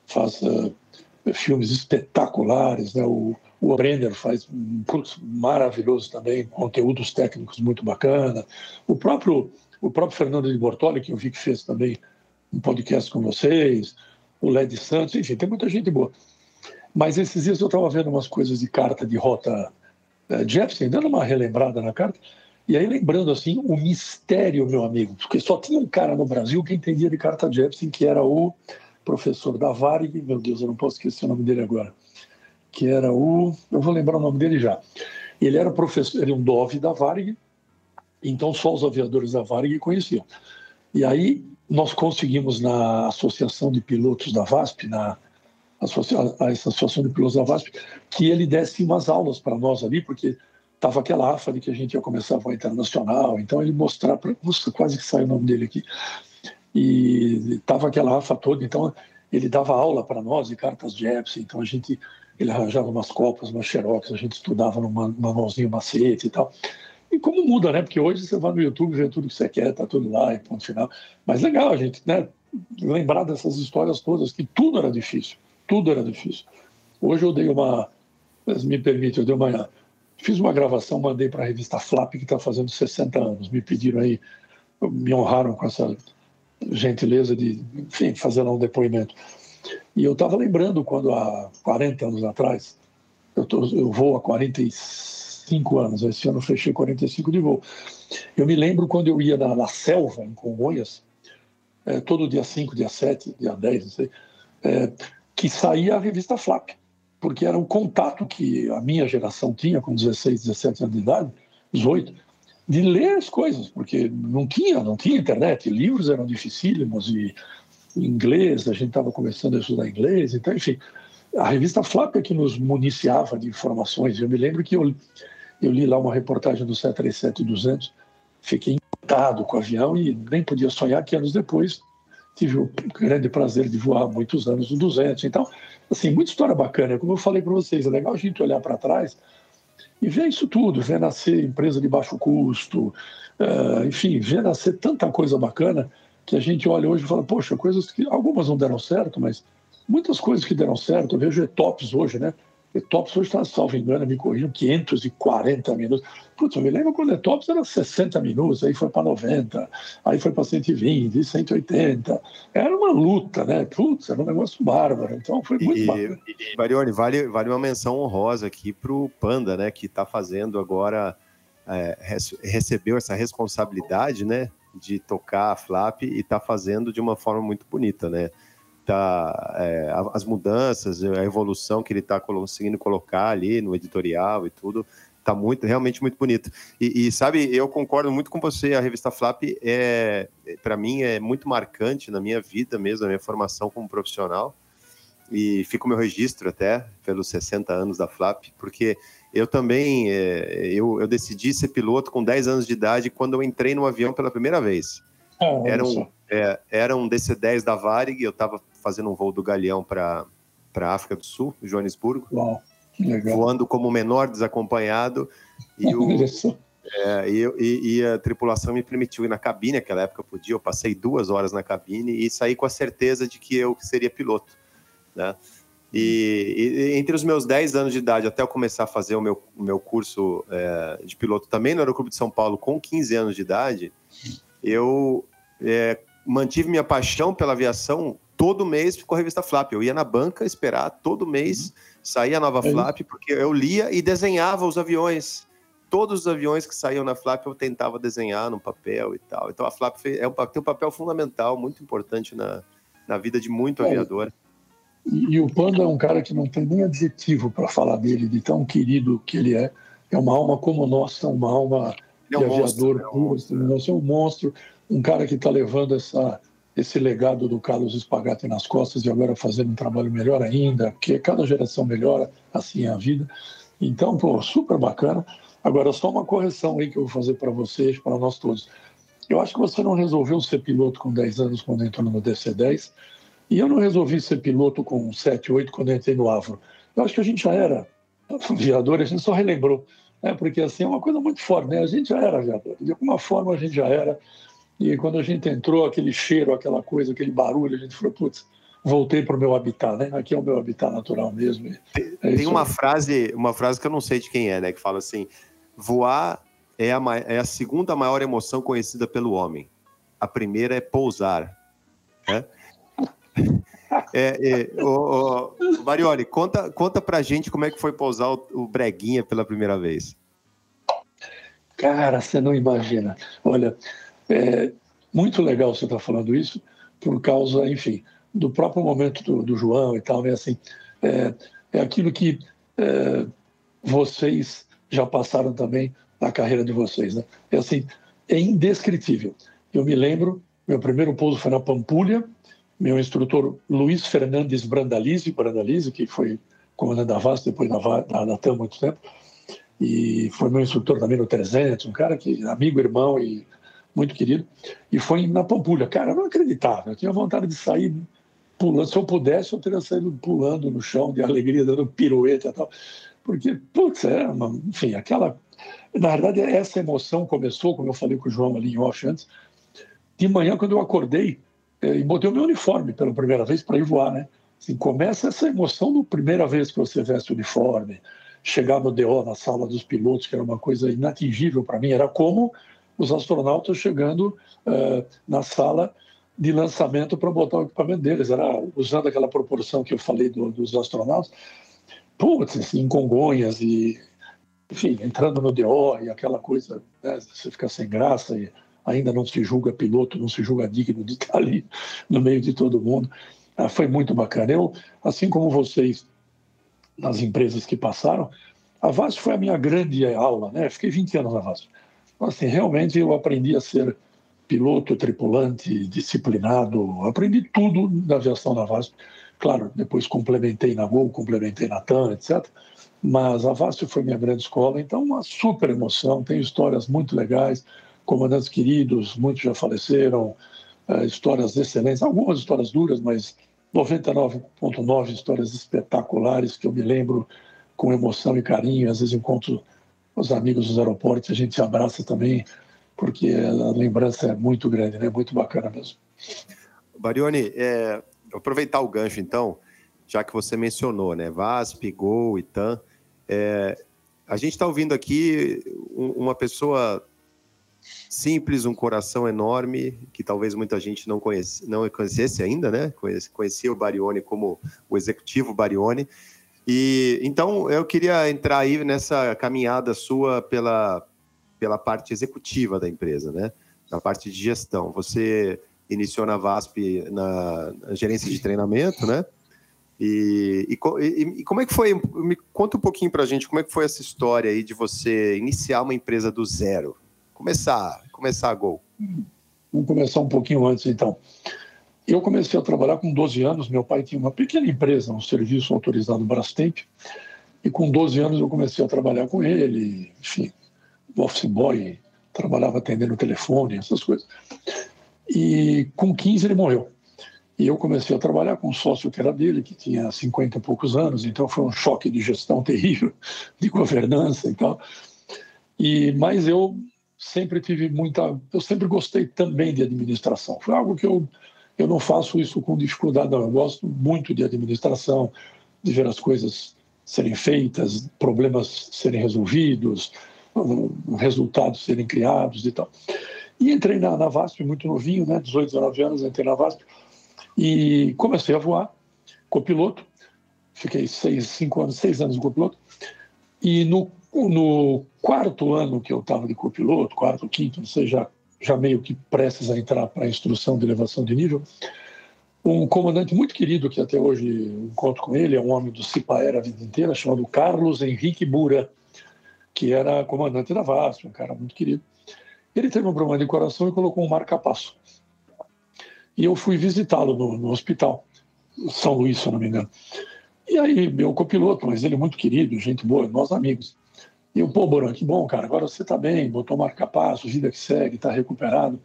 faz uh, filmes espetaculares, né? O, o Brenner faz um curso maravilhoso também, conteúdos técnicos muito bacana. O próprio, o próprio Fernando de Bortoli, que eu vi que fez também um podcast com vocês, o Led Santos, enfim, tem muita gente boa. Mas esses dias eu estava vendo umas coisas de carta de rota uh, Jefferson, dando uma relembrada na carta, e aí, lembrando assim, o mistério, meu amigo, porque só tinha um cara no Brasil que entendia de carta Jepsen, que era o professor da Varig, meu Deus, eu não posso esquecer o nome dele agora, que era o. Eu vou lembrar o nome dele já. Ele era professor, ele é um Dove da Varig, então só os aviadores da Varig conheciam. E aí nós conseguimos na Associação de Pilotos da VASP, na Associação de Pilotos da VASP, que ele desse umas aulas para nós ali, porque estava aquela AFA de que a gente ia começar a voar internacional, então ele mostrar, para quase que sai o nome dele aqui, e estava aquela AFA toda, então ele dava aula para nós de cartas Jepsen, então a gente, ele arranjava umas copas, umas xerox, a gente estudava no manualzinho macete e tal. E como muda, né? Porque hoje você vai no YouTube, vê tudo que você quer, tá tudo lá e ponto final. Mas legal a gente, né? Lembrar dessas histórias todas, que tudo era difícil, tudo era difícil. Hoje eu dei uma, me permite, eu dei uma Fiz uma gravação, mandei para a revista Flap, que está fazendo 60 anos. Me pediram aí, me honraram com essa gentileza de, enfim, fazer um depoimento. E eu estava lembrando quando, há 40 anos atrás, eu, tô, eu vou há 45 anos, esse ano eu fechei 45 de voo. Eu me lembro quando eu ia na, na selva, em Congonhas, é, todo dia 5, dia 7, dia 10, não sei, é, que saía a revista Flap porque era um contato que a minha geração tinha com 16, 17 anos de idade, 18, de ler as coisas, porque não tinha, não tinha internet, livros eram dificílimos e inglês, a gente estava começando a estudar inglês, então, enfim, a revista Flap é que nos municiava de informações. Eu me lembro que eu, eu li lá uma reportagem do 737-200, fiquei encantado com o avião e nem podia sonhar que anos depois tive o grande prazer de voar muitos anos no 200. Então, assim, muita história bacana. Como eu falei para vocês, é legal a gente olhar para trás e ver isso tudo, ver nascer empresa de baixo custo, uh, enfim, ver nascer tanta coisa bacana que a gente olha hoje e fala, poxa, coisas que algumas não deram certo, mas muitas coisas que deram certo. Eu vejo ETOPS hoje, né? ETOPS hoje está, salvo engano, me corrijam, 540 minutos. Putz, eu me lembro quando ETOPS era 60 minutos, aí foi para 90, aí foi para 120, 180. Era uma luta, né? Putz, era um negócio bárbaro. Então foi muito e, bacana. E, Marione, vale, vale uma menção honrosa aqui para o Panda, né? Que está fazendo agora, é, recebeu essa responsabilidade, né? De tocar a Flap e está fazendo de uma forma muito bonita, né? Tá, é, as mudanças, a evolução que ele está conseguindo colocar ali no editorial e tudo, tá muito, realmente muito bonito. E, e, sabe, eu concordo muito com você. A revista Flap é, para mim, é muito marcante na minha vida mesmo, na minha formação como profissional. E fica o meu registro até pelos 60 anos da Flap, porque eu também é, eu, eu decidi ser piloto com 10 anos de idade quando eu entrei no avião pela primeira vez. Era, um, é, era um DC-10 da Varig, eu estava fazendo um voo do Galeão para a África do Sul, Joanesburgo. Uau, legal. Voando como menor desacompanhado. E, o, é, e, e, e, a tripulação me permitiu ir na cabine, naquela época eu podia, eu passei duas horas na cabine e saí com a certeza de que eu seria piloto. Né? E, e, entre os meus 10 anos de idade, até eu começar a fazer o meu, o meu curso é, de piloto também no Aeroclube de São Paulo, com 15 anos de idade, eu é, mantive minha paixão pela aviação todo mês com a revista Flap. Eu ia na banca esperar todo mês uhum. sair a nova é Flap, porque eu lia e desenhava os aviões. Todos os aviões que saíam na Flap eu tentava desenhar no papel e tal. Então a Flap é um, tem um papel fundamental, muito importante na, na vida de muito é. aviador. E, e, o Panda é um cara que não tem nem adjetivo para falar dele, de tão querido que ele é. É uma alma como nossa, uma alma é um de aviador monstro, puro. É um monstro. É um monstro, um cara que está levando essa esse legado do Carlos Spagatti nas costas e agora fazendo um trabalho melhor ainda, porque cada geração melhora, assim é a vida. Então, pô, super bacana. Agora, só uma correção aí que eu vou fazer para vocês, para nós todos. Eu acho que você não resolveu ser piloto com 10 anos quando entrou no DC-10, e eu não resolvi ser piloto com 7, 8 quando entrei no Avro. Eu acho que a gente já era aviador, a gente só relembrou, né? porque assim é uma coisa muito forte, né? A gente já era aviador, de alguma forma a gente já era, e quando a gente entrou, aquele cheiro, aquela coisa, aquele barulho, a gente falou, putz, voltei para o meu habitat, né? Aqui é o meu habitat natural mesmo. Tem, é tem uma frase, uma frase que eu não sei de quem é, né? Que fala assim: voar é a, é a segunda maior emoção conhecida pelo homem. A primeira é pousar. Né? É, é, o, o, Marioli, conta, conta pra gente como é que foi pousar o, o Breguinha pela primeira vez. Cara, você não imagina. Olha, é muito legal você estar tá falando isso, por causa, enfim, do próprio momento do, do João e tal, né? Assim, é, é aquilo que é, vocês já passaram também na carreira de vocês, né? É assim, é indescritível. Eu me lembro, meu primeiro pouso foi na Pampulha, meu instrutor Luiz Fernandes Brandalize, Brandalize, que foi comandante da VAS, depois da, da, da TAM há muito tempo, e foi meu instrutor também no 300, um cara que, amigo, irmão e muito querido, e foi na Pampulha. Cara, eu não acreditava, eu tinha vontade de sair pulando. Se eu pudesse, eu teria saído pulando no chão de alegria, dando pirueta e tal. Porque, putz, é uma, enfim, aquela. Na verdade, essa emoção começou, como eu falei com o João ali em off antes, de manhã, quando eu acordei é, e botei o meu uniforme pela primeira vez para ir voar, né? Assim, começa essa emoção da primeira vez que você veste o uniforme, chegar no DO, na sala dos pilotos, que era uma coisa inatingível para mim, era como os astronautas chegando uh, na sala de lançamento para botar o equipamento deles. Era usando aquela proporção que eu falei do, dos astronautas. Putz, assim, em Congonhas e, enfim, entrando no DO e aquela coisa, né, você fica sem graça e ainda não se julga piloto, não se julga digno de estar ali no meio de todo mundo. Ah, foi muito bacana. Eu, assim como vocês, nas empresas que passaram, a VASP foi a minha grande aula, né? Fiquei 20 anos na VASP. Então, assim, realmente eu aprendi a ser piloto, tripulante, disciplinado, aprendi tudo da aviação na VASP. Claro, depois complementei na Gol, complementei na TAM, etc. Mas a VASP foi minha grande escola, então uma super emoção, tem histórias muito legais, comandantes queridos, muitos já faleceram, uh, histórias excelentes, algumas histórias duras, mas 99,9 histórias espetaculares que eu me lembro com emoção e carinho. Às vezes encontro os amigos dos aeroportos, a gente se abraça também, porque a lembrança é muito grande, né? muito bacana mesmo. Barione, é, aproveitar o gancho então, já que você mencionou, né? VASP, Gol, Itan. É, a gente está ouvindo aqui uma pessoa simples, um coração enorme, que talvez muita gente não, conhece, não conhecesse ainda, né? Conhecia o Barione como o executivo Barione. E então eu queria entrar aí nessa caminhada sua pela, pela parte executiva da empresa, né? Na parte de gestão. Você iniciou na VASP na, na gerência de treinamento, né? E, e, e, como é que foi? Me conta um pouquinho para a gente como é que foi essa história aí de você iniciar uma empresa do zero, começar, começar a Gol. Vamos começar um pouquinho antes, então. Eu comecei a trabalhar com 12 anos. Meu pai tinha uma pequena empresa, um serviço autorizado Brastemp, e com 12 anos eu comecei a trabalhar com ele. Enfim, office boy, trabalhava atendendo o telefone, essas coisas. E com 15 ele morreu. E eu comecei a trabalhar com um sócio que era dele, que tinha 50 e poucos anos, então foi um choque de gestão terrível, de governança e tal. E, mas eu sempre tive muita. Eu sempre gostei também de administração. Foi algo que eu, eu não faço isso com dificuldade, não. Eu gosto muito de administração, de ver as coisas serem feitas, problemas serem resolvidos, resultados serem criados e tal. E entrei na, na VASP muito novinho, né, 18, 19 anos, entrei na VASP e comecei a voar, copiloto. Fiquei seis, cinco anos, seis anos de copiloto. E no, no quarto ano que eu estava de copiloto, quarto, quinto, não sei, já, já meio que prestes a entrar para a instrução de elevação de nível, um comandante muito querido, que até hoje encontro com ele, é um homem do Cipaera a vida inteira, chamado Carlos Henrique Bura, que era comandante da VASP, um cara muito querido. Ele teve um problema de coração e colocou um marca-passo. E eu fui visitá-lo no, no, hospital, São Luís, se não me engano. E aí, meu copiloto, mas ele é muito querido, gente boa, nós amigos. E eu, pô, Boran, que bom, cara, agora você está bem, botou marca-passo, vida que segue, está recuperado.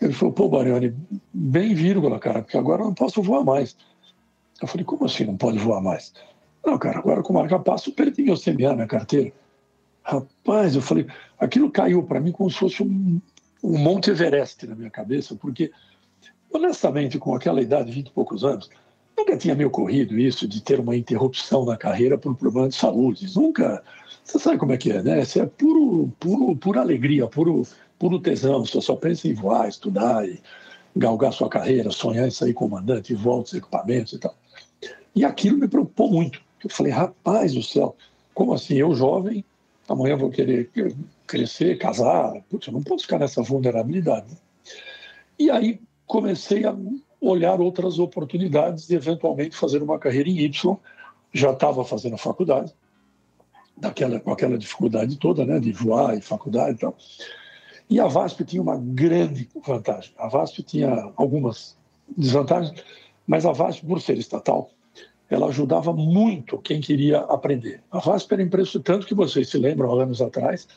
Ele falou, pô, Barione, bem vírgula, cara, porque agora eu não posso voar mais. Eu falei, como assim não pode voar mais? Não, cara, agora com marca-passo perdi meu CMA, minha carteira. Rapaz, eu falei, aquilo caiu para mim como se fosse um, um Monte Everest na minha cabeça, porque, honestamente, com aquela idade, 20 e poucos anos, nunca tinha me ocorrido isso de ter uma interrupção na carreira por problema de saúde. Nunca. Você sabe como é que é, né? Isso é puro, puro, pura alegria, puro, puro tesão. Você só pensa em voar, estudar e galgar sua carreira, sonhar em sair comandante, voar outros equipamentos e tal. E aquilo me preocupou muito. Eu falei, rapaz do céu, como assim? Eu jovem, amanhã vou querer crescer, casar, putz, eu não posso ficar nessa vulnerabilidade. E aí comecei a olhar outras oportunidades de eventualmente fazer uma carreira em Y. Já estava fazendo faculdade, daquela, com aquela dificuldade toda, né, de voar e faculdade e tal. E a VASP tinha uma grande vantagem. A VASP tinha algumas desvantagens, mas a VASP, por ser estatal, ela ajudava muito quem queria aprender. A VASP era impressionante, tanto que vocês se lembram, anos atrás,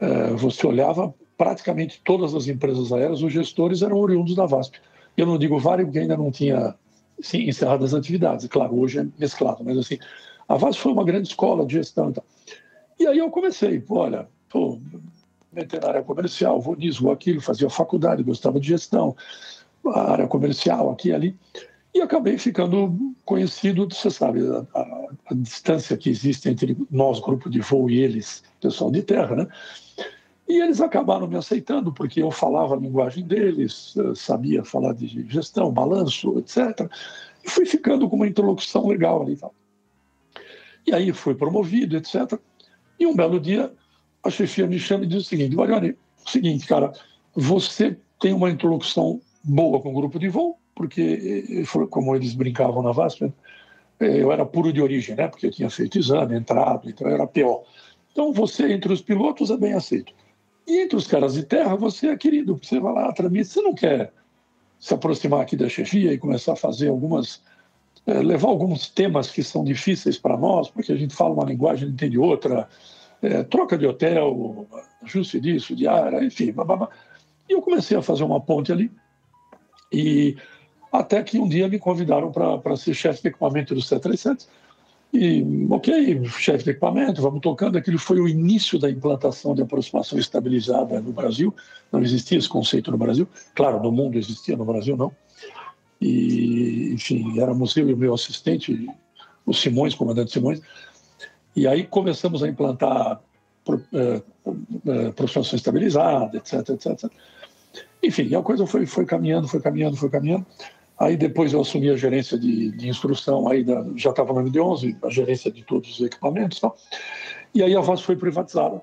eh, você olhava praticamente todas as empresas aéreas, os gestores eram oriundos da VASP. Eu não digo vários porque ainda não tinha sim, encerrado as atividades, claro, hoje é mesclado, mas assim, a VASP foi uma grande escola de gestão. Então. E aí eu comecei, olha, pô, na área comercial, vou nisso, vou aquilo, fazia faculdade, gostava de gestão, área comercial, aqui e ali. E acabei ficando conhecido, você sabe, a, a, a, distância que existe entre nós, grupo de voo, e eles, pessoal de terra, né? E eles acabaram me aceitando, porque eu falava a linguagem deles, sabia falar de gestão, balanço, etc. E fui ficando com uma interlocução legal ali tal. E aí fui promovido, etc. E um belo dia, a chefia me chama e diz o seguinte: Mariane, é o seguinte, cara, você tem uma interlocução boa com o grupo de voo, porque, como eles brincavam na VASP, eu era puro de origem, né? porque eu tinha feito exame, entrado, então era PO. Então, você entre os pilotos é bem aceito. E entre os caras de terra, você é querido, você vai lá, tramita, você não quer se aproximar aqui da chefia e começar a fazer algumas, é, levar alguns temas que são difíceis para nós, porque a gente fala uma linguagem e entende outra, é, troca de hotel, ajuste disso, de área, enfim. Babá. E eu comecei a fazer uma ponte ali. E até que um dia me convidaram para ser chefe de equipamento do 737. E, ok, chefe de equipamento, vamos tocando. Aquilo foi o início da implantação de aproximação estabilizada no Brasil. Não existia esse conceito no Brasil. Claro, no mundo existia, no Brasil não. E, enfim, éramos eu e o meu assistente, o Simões, comandante Simões. E aí começamos a implantar é, é, aproximação estabilizada, etc, etc. Enfim, a coisa foi, foi caminhando, foi caminhando, foi caminhando. Aí depois eu assumi a gerência de, de instrução, aí da, já estava no MD-11, a gerência de todos os equipamentos e tal. E aí a Voz foi privatizada.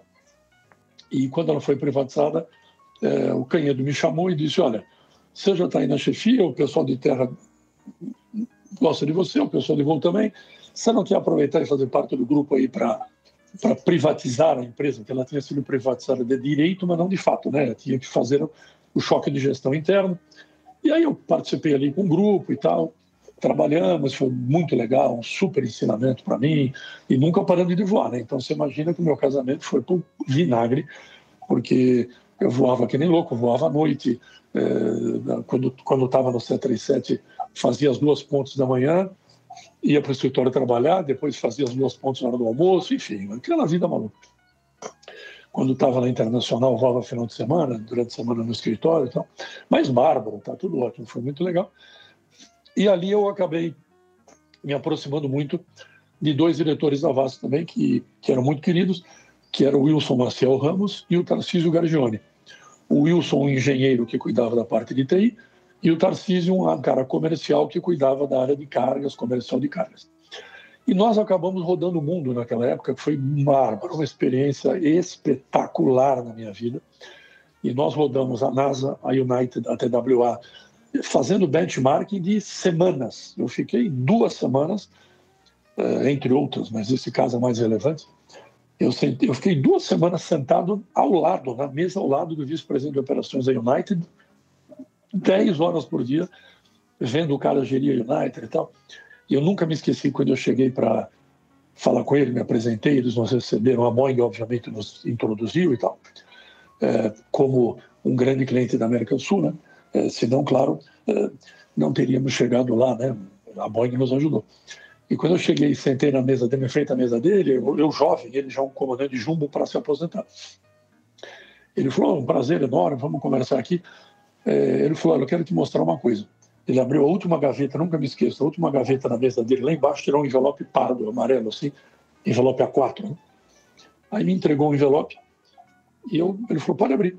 E quando ela foi privatizada, é, o Canhedo me chamou e disse, olha, está aí na chefia, o pessoal de terra gosta de você, o pessoal de voo também. Você não quer aproveitar e fazer parte do grupo aí para para privatizar a empresa, que ela tinha sido privatizada de direito, mas não de fato, né? Tinha que fazer o choque de gestão interno. E aí eu participei ali com um grupo e tal, trabalhamos, foi muito legal, um super ensinamento para mim, e nunca parando de voar, né? Então você imagina que o meu casamento foi por vinagre, porque eu voava que nem louco, voava à noite, quando quando estava no 737 fazia as duas pontes da manhã, ia para o escritório trabalhar, depois fazia as duas pontes na hora do almoço, enfim, aquela vida maluca. Quando estava na Internacional, voava final de semana, durante a semana no escritório e tal. Mas bárbaro, tá tudo ótimo, foi muito legal. E ali eu acabei me aproximando muito de dois diretores da VASP também, que, que eram muito queridos, que era o Wilson Maciel Ramos e o Tarcísio Gargione. O Wilson, um engenheiro que cuidava da parte de TI, e o Tarcísio, um cara comercial que cuidava da área de cargas, comercial de cargas. E nós acabamos rodando o mundo naquela época, que foi bárbaro, uma experiência espetacular na minha vida. E nós rodamos a NASA, a United, a TWA, fazendo benchmarking de semanas. Eu fiquei duas semanas, eh, entre outras, mas esse caso é mais relevante. Eu, eu fiquei duas semanas sentado ao lado, na mesa ao lado do vice-presidente de operações da United, 10 horas por dia vendo o cara gerir a United e tal. E eu nunca me esqueci quando eu cheguei para falar com ele, me apresentei, eles nos receberam, a Boeing obviamente nos introduziu e tal, é, como um grande cliente da América do Sul, né? É, senão, claro, é, não teríamos chegado lá, né? A Boeing nos ajudou. E quando eu cheguei, sentei na mesa dele, em frente à mesa dele, eu, eu jovem, ele já um comandante de jumbo para se aposentar. Ele falou, oh, um prazer enorme, vamos conversar aqui é, ele falou: eu quero te mostrar uma coisa. Ele abriu a última gaveta, nunca me esqueço, a última gaveta na mesa dele, lá embaixo tirou um envelope pardo, amarelo, assim, envelope A4. Né? Aí me entregou um envelope e eu, ele falou: Pode abrir.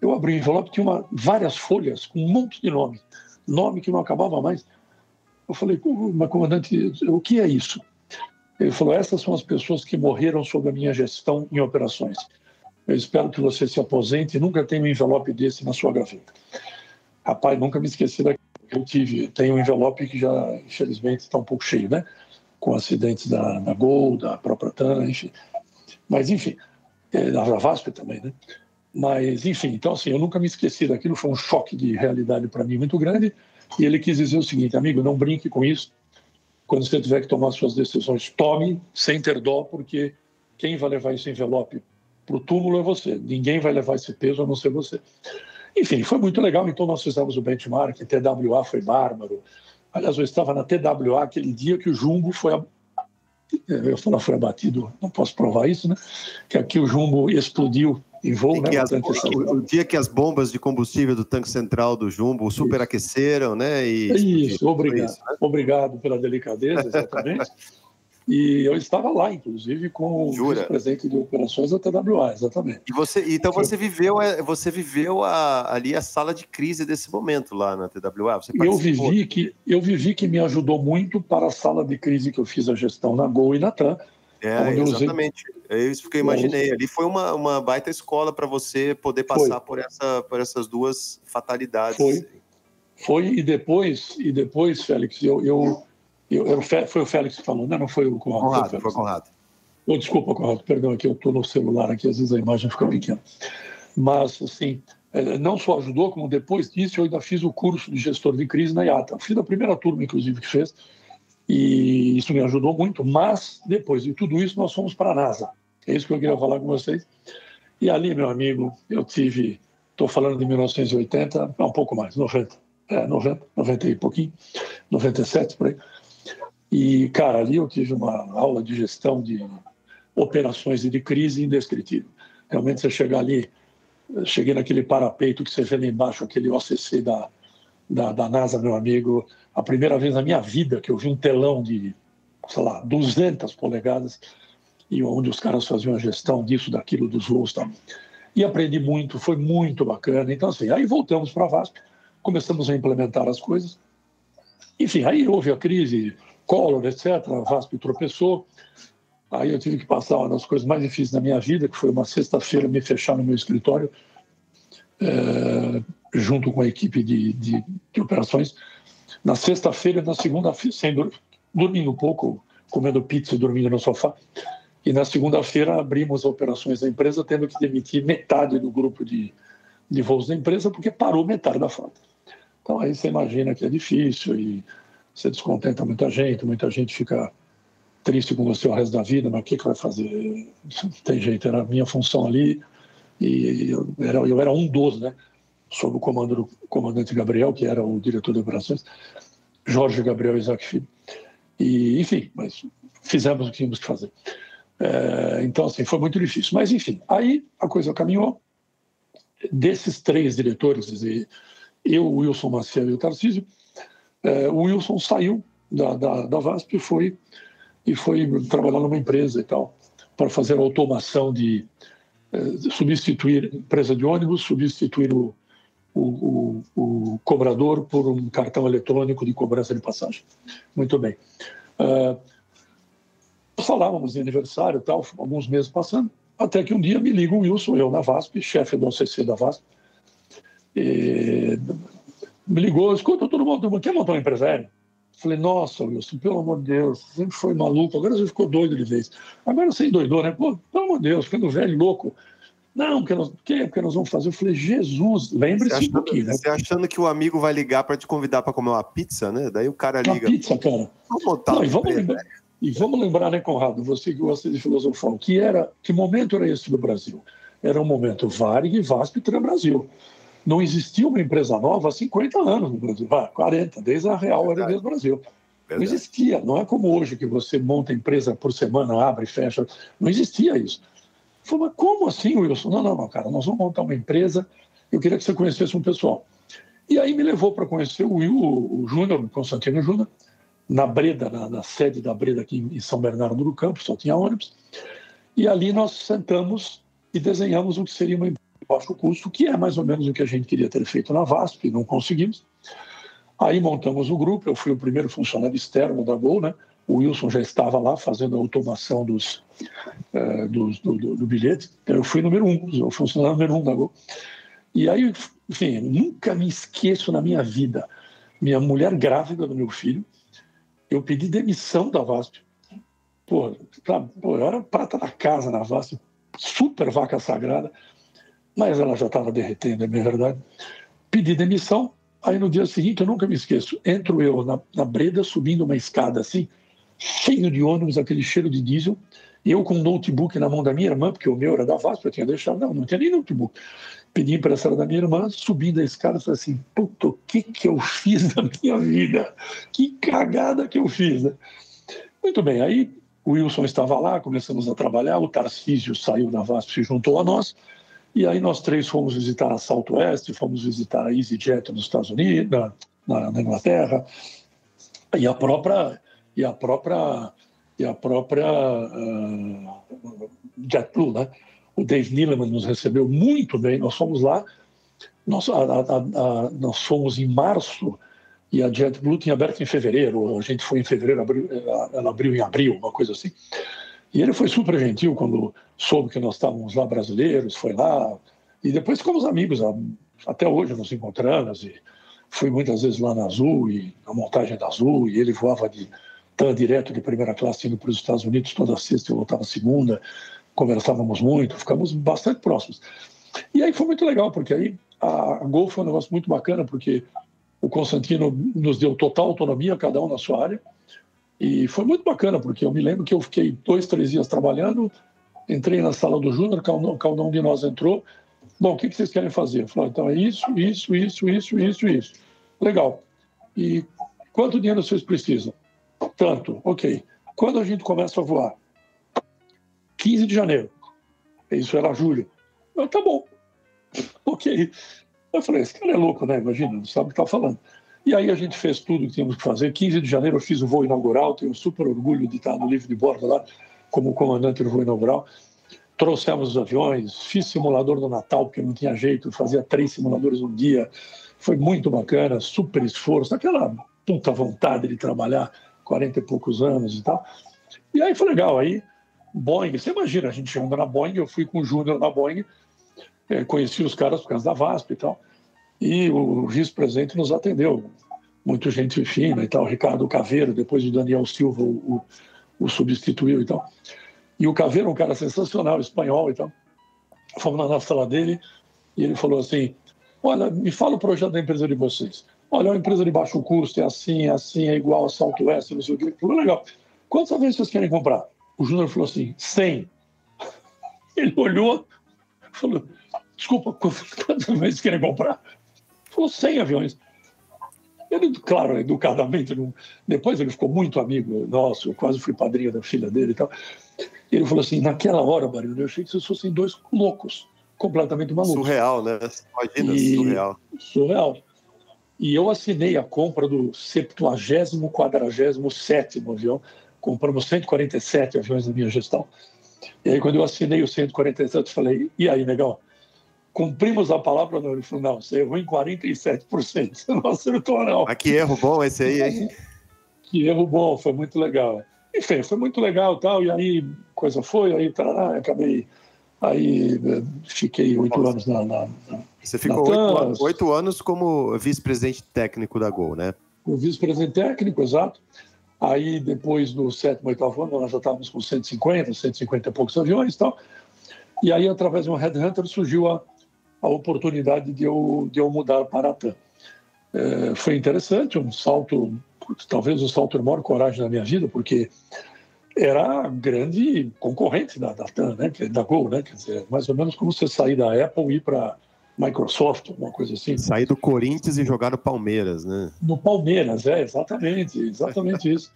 Eu abri o envelope, tinha uma, várias folhas com um monte de nome, nome que não acabava mais. Eu falei: Mas, comandante, o que é isso? Ele falou: Essas são as pessoas que morreram sob a minha gestão em operações. Eu espero que você se aposente e nunca tenha um envelope desse na sua gaveta. Rapaz, nunca me esqueci daquilo eu tive. Tem um envelope que já, infelizmente, está um pouco cheio, né? Com acidentes da, da Gol, da própria TAN, enfim. Mas, enfim, é, da VASP também, né? Mas, enfim, então, assim, eu nunca me esqueci daquilo. Foi um choque de realidade para mim muito grande. E ele quis dizer o seguinte, amigo, não brinque com isso. Quando você tiver que tomar suas decisões, tome sem ter dó, porque quem vai levar esse envelope para o túmulo é você. Ninguém vai levar esse peso a não ser você. Enfim, foi muito legal. Então, nós fizemos o benchmark. TWA foi bárbaro. Aliás, eu estava na TWA aquele dia que o Jumbo foi. Eu falar foi abatido, não posso provar isso, né? Que aqui o Jumbo explodiu em voo, né? As, o, o, dia que as bombas de combustível do tanque central do Jumbo superaqueceram, né? E isso, obrigado. Isso, né? Obrigado pela delicadeza, exatamente. E eu estava lá, inclusive, com o vice-presidente de operações da TWA, exatamente. E você, então você viveu, é, você viveu a, ali a sala de crise desse momento lá na TWA? eu vivi que eu vivi que me ajudou muito para a sala de crise que eu fiz a gestão na Gol e na TAM. É, exatamente. É isso que eu imaginei. Ali foi uma, uma baita escola para você poder passar por, essa, por essas duas fatalidades. Foi. Foi, e depois, e depois Félix, eu, eu eu, eu, foi o Félix que falou, né? não foi o Conrado. Conrado foi, foi o Conrado. Oh, desculpa, Conrado, perdão, aqui eu estou no celular, aqui às vezes a imagem fica pequena. Mas, assim, é, não só ajudou, como depois disso eu ainda fiz o curso de gestor de crise na IATA. Fiz a primeira turma, inclusive, que fez, e isso me ajudou muito, mas depois de tudo isso nós fomos para a NASA. É isso que eu queria falar com vocês. E ali, meu amigo, eu tive, estou falando de 1980, um pouco mais, 90, é, 90, 90 e pouquinho, 97 por aí. E, cara, ali eu tive uma aula de gestão de operações e de crise indescritível. Realmente, você chegar ali, cheguei naquele parapeito que você vê lá embaixo, aquele OCC da, da, da NASA, meu amigo, a primeira vez na minha vida que eu vi um telão de, sei lá, 200 polegadas, e onde os caras faziam a gestão disso, daquilo, dos voos e tal. E aprendi muito, foi muito bacana. Então, assim, aí voltamos para a VASP, começamos a implementar as coisas. Enfim, aí houve a crise, Collor, etc., a VASP tropeçou. Aí eu tive que passar uma das coisas mais difíceis da minha vida, que foi uma sexta-feira me fechar no meu escritório, é, junto com a equipe de, de, de operações. Na sexta-feira e na segunda-feira, sem dormindo pouco, comendo pizza e dormindo no sofá. E na segunda-feira abrimos operações da empresa, tendo que demitir metade do grupo de, de voos da empresa, porque parou metade da frota. Então aí você imagina que é difícil e você descontenta muita gente, muita gente fica triste com você o resto da vida, mas o que, que vai fazer? Não tem jeito, era a minha função ali e eu era, eu era um dos, né? Sob o comando do comandante Gabriel, que era o diretor de operações, Jorge Gabriel Isaac Filho. E, enfim, mas fizemos o que tínhamos que fazer. É, então, assim, foi muito difícil. Mas, enfim, aí a coisa caminhou. Desses três diretores, eu, o Wilson Maciel e o Tarcísio, é, o Wilson saiu da, da, da VASP e foi, e foi trabalhar numa empresa e tal, para fazer a automação de é, substituir empresa de ônibus, substituir o, o, o, o, cobrador por um cartão eletrônico de cobrança de passagem. Muito bem. Uh, falávamos de aniversário tal, alguns meses passando, até que um dia me liga o Wilson, eu na VASP, chefe do OCC da VASP, e me ligou, escuta, todo mundo, quer montar uma empresa aérea? Falei, nossa, Wilson, pelo amor de Deus, sempre foi maluco, agora você ficou doido de vez. Agora você endoidou, né? Pô, pelo amor de Deus, ficando velho, louco. Não, porque nós, que, porque nós vamos fazer. Eu falei, Jesus, lembre-se um pouquinho, né? Você achando que o amigo vai ligar para te convidar para comer uma pizza, né? Daí o cara liga. Uma pizza, cara. Vamos botar Não, e vamos, lembrar, e vamos lembrar, né, Conrado, você que gosta de filosofar, que era, que momento era esse do Brasil? Era um momento Varig, VASP e Brasil. Não existia uma empresa nova há 50 anos no Brasil, 40, desde a Real Aerolíneas do Brasil. Verdade. Não existia, não é como hoje que você monta empresa por semana, abre e fecha. Não existia isso. Falei, mas como assim, Wilson? Não, não, não, cara, nós vamos montar uma empresa, eu queria que você conhecesse um pessoal. E aí me levou para conhecer o Will, o Júnior, o Constantino Júnior, na Breda, na, na, sede da Breda aqui em São Bernardo do Campo, só tinha ônibus. E ali nós sentamos e desenhamos o que seria uma empresa de baixo custo, que é mais ou menos o que a gente queria ter feito na VASP, não conseguimos. Aí montamos o grupo, eu fui o primeiro funcionário externo da Gol, né? O Wilson já estava lá fazendo a automação dos, dos do, do, do, bilhete. Então, eu fui número um, o funcionário número um da Gol. E aí, enfim, nunca me esqueço na minha vida. Minha mulher grávida do meu filho, eu pedi demissão da VASP. Pô, pra, pô eu era prata da casa na VASP, super vaca sagrada, mas ela já estava derretendo, é verdade. Pedi demissão, aí no dia seguinte, eu nunca me esqueço, entro eu na, na Breda, subindo uma escada assim, cheio de ônibus, aquele cheiro de diesel, eu com um notebook na mão da minha irmã, porque o meu era da VASP, eu tinha deixado, não, não tinha nem notebook. Pedi emprestado da minha irmã, subindo a escada, falei assim, puta, o que que eu fiz na minha vida? Que cagada que eu fiz, né? Muito bem, aí o Wilson estava lá, começamos a trabalhar, o Tarcísio saiu da VASP, se juntou a nós, e aí nós três fomos visitar a Southwest, fomos visitar a EasyJet nos Estados Unidos, na, na Inglaterra, e a própria e a própria e a própria uh, JetBlue, né? O Dave Neeleman nos recebeu muito bem. Nós fomos lá, nós, a, a, a, nós fomos em março e a JetBlue tinha aberto em fevereiro. A gente foi em fevereiro, ela abriu em abril, uma coisa assim. E ele foi super gentil quando soube que nós estávamos lá brasileiros, foi lá. E depois ficamos amigos, até hoje nos encontramos. E fui muitas vezes lá na Azul, e na montagem da Azul, e ele voava de estava direto de primeira classe indo para os Estados Unidos toda sexta, eu voltava segunda, conversávamos muito, ficamos bastante próximos. E aí foi muito legal, porque aí a, Gol foi um negócio muito bacana, porque o Constantino nos deu total autonomia, cada um na sua área, e foi muito bacana, porque eu me lembro que eu fiquei dois, três dias trabalhando, Entrei na sala do Júnior, cada um de nós entrou. Bom, o que vocês querem fazer? Eu falei, então é isso, isso, isso, isso, isso, isso. Legal. E quanto dinheiro vocês precisam? Tanto, ok. Quando a gente começa a voar? 15 de janeiro. Isso era julho. Eu, tá bom. ok. Eu falei, esse cara é louco, né? Imagina, não sabe o que está falando. E aí a gente fez tudo que tínhamos que fazer. 15 de janeiro eu fiz o voo inaugural, tenho super orgulho de estar no livro de bordo lá, como comandante do voo inaugural. Trouxemos os aviões, fiz simulador do Natal, porque não tinha jeito, fazia três simuladores um dia. Foi muito bacana, super esforço, aquela puta vontade de trabalhar, 40 e poucos anos e tal. E aí foi legal. Aí, Boeing, você imagina, a gente chegando na Boeing, eu fui com o Júnior na Boeing, é, conheci os caras por causa da VASP e tal e o vice-presidente nos atendeu. Muita gente fina e tal, Ricardo Caveiro, depois o Daniel Silva o, o, o substituiu e tal. E o Caveiro um cara sensacional, espanhol e tal. Fomos na sala dele e ele falou assim: Olha, me fala o projeto da empresa de vocês. Olha, é uma empresa de baixo custo, é assim, é assim, é igual a Southwest, não sei o quê. Falei, legal. Quantas vezes vocês querem comprar? O Júnior falou assim: 100. Ele olhou, falou: Desculpa, quantas vezes querem comprar? Falou 100 aviões. Ele, claro, educadamente, depois ele ficou muito amigo nosso, eu quase fui padrinho da filha dele e tal. Ele falou assim: naquela hora, Barulho, eu achei que vocês fossem dois loucos, completamente malucos. Surreal, né? Imagina, e... surreal. Surreal. E eu assinei a compra do 70, 47 avião. Compramos 147 aviões na minha gestão. E aí, quando eu assinei o 147, eu falei: e aí, legal? cumprimos a palavra não. Ele falou, não, você errou em 47%, você não acertou, não. Ah, que erro bom esse aí, hein? que erro bom, foi muito legal. Enfim, foi muito legal tal, e aí coisa foi, aí tarará, acabei, aí eh, fiquei oito anos na, na, Você ficou oito, anos como vice-presidente técnico da Gol, né? O vice-presidente técnico, exato. Aí, depois do sétimo, oitavo ano, nós já estávamos com 150, 150 e poucos aviões e tal. E aí, através de um headhunter, surgiu a, a oportunidade de eu, de eu mudar para a TAM. É, foi interessante, um salto, talvez o salto de maior coragem da minha vida, porque era grande concorrente da, da TAM, né, da Gol, né, quer dizer, mais ou menos como você sair da Apple e ir para Microsoft, uma coisa assim. Sair do Corinthians e jogar no Palmeiras, né? No Palmeiras, é, exatamente, exatamente isso.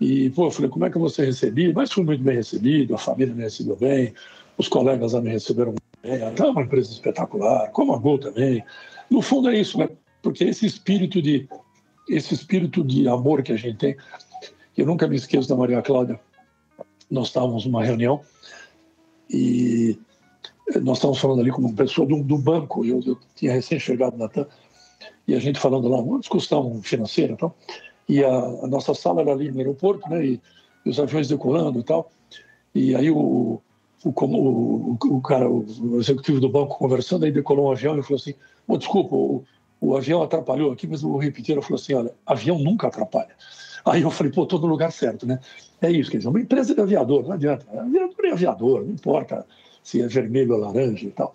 E, pô, eu falei, como é que eu vou ser recebido? Mas fui muito bem recebido, a família me recebeu bem, os colegas me receberam é, é uma empresa espetacular, como a Gol também. No fundo é isso, né? Porque esse espírito de esse espírito de amor que a gente tem, eu nunca me esqueço da Maria Cláudia. Nós estávamos numa reunião e nós estávamos falando ali com uma pessoa do, do banco, eu, eu tinha recém chegado na TAM, e a gente falando lá, uma discussão financeira então, e a, a nossa sala era ali no aeroporto, né, e, e os aviões decolando e tal, e aí o, o, o, o, cara, o executivo do banco conversando, aí decolou um avião e falou assim: oh, desculpa, o, o avião atrapalhou aqui, mas o repetir, ele falou assim: olha, avião nunca atrapalha. Aí eu falei, pô, no lugar certo, né? É isso, quer dizer, uma empresa de aviador, não adianta. Aviador é aviador, não importa se é vermelho ou laranja e tal.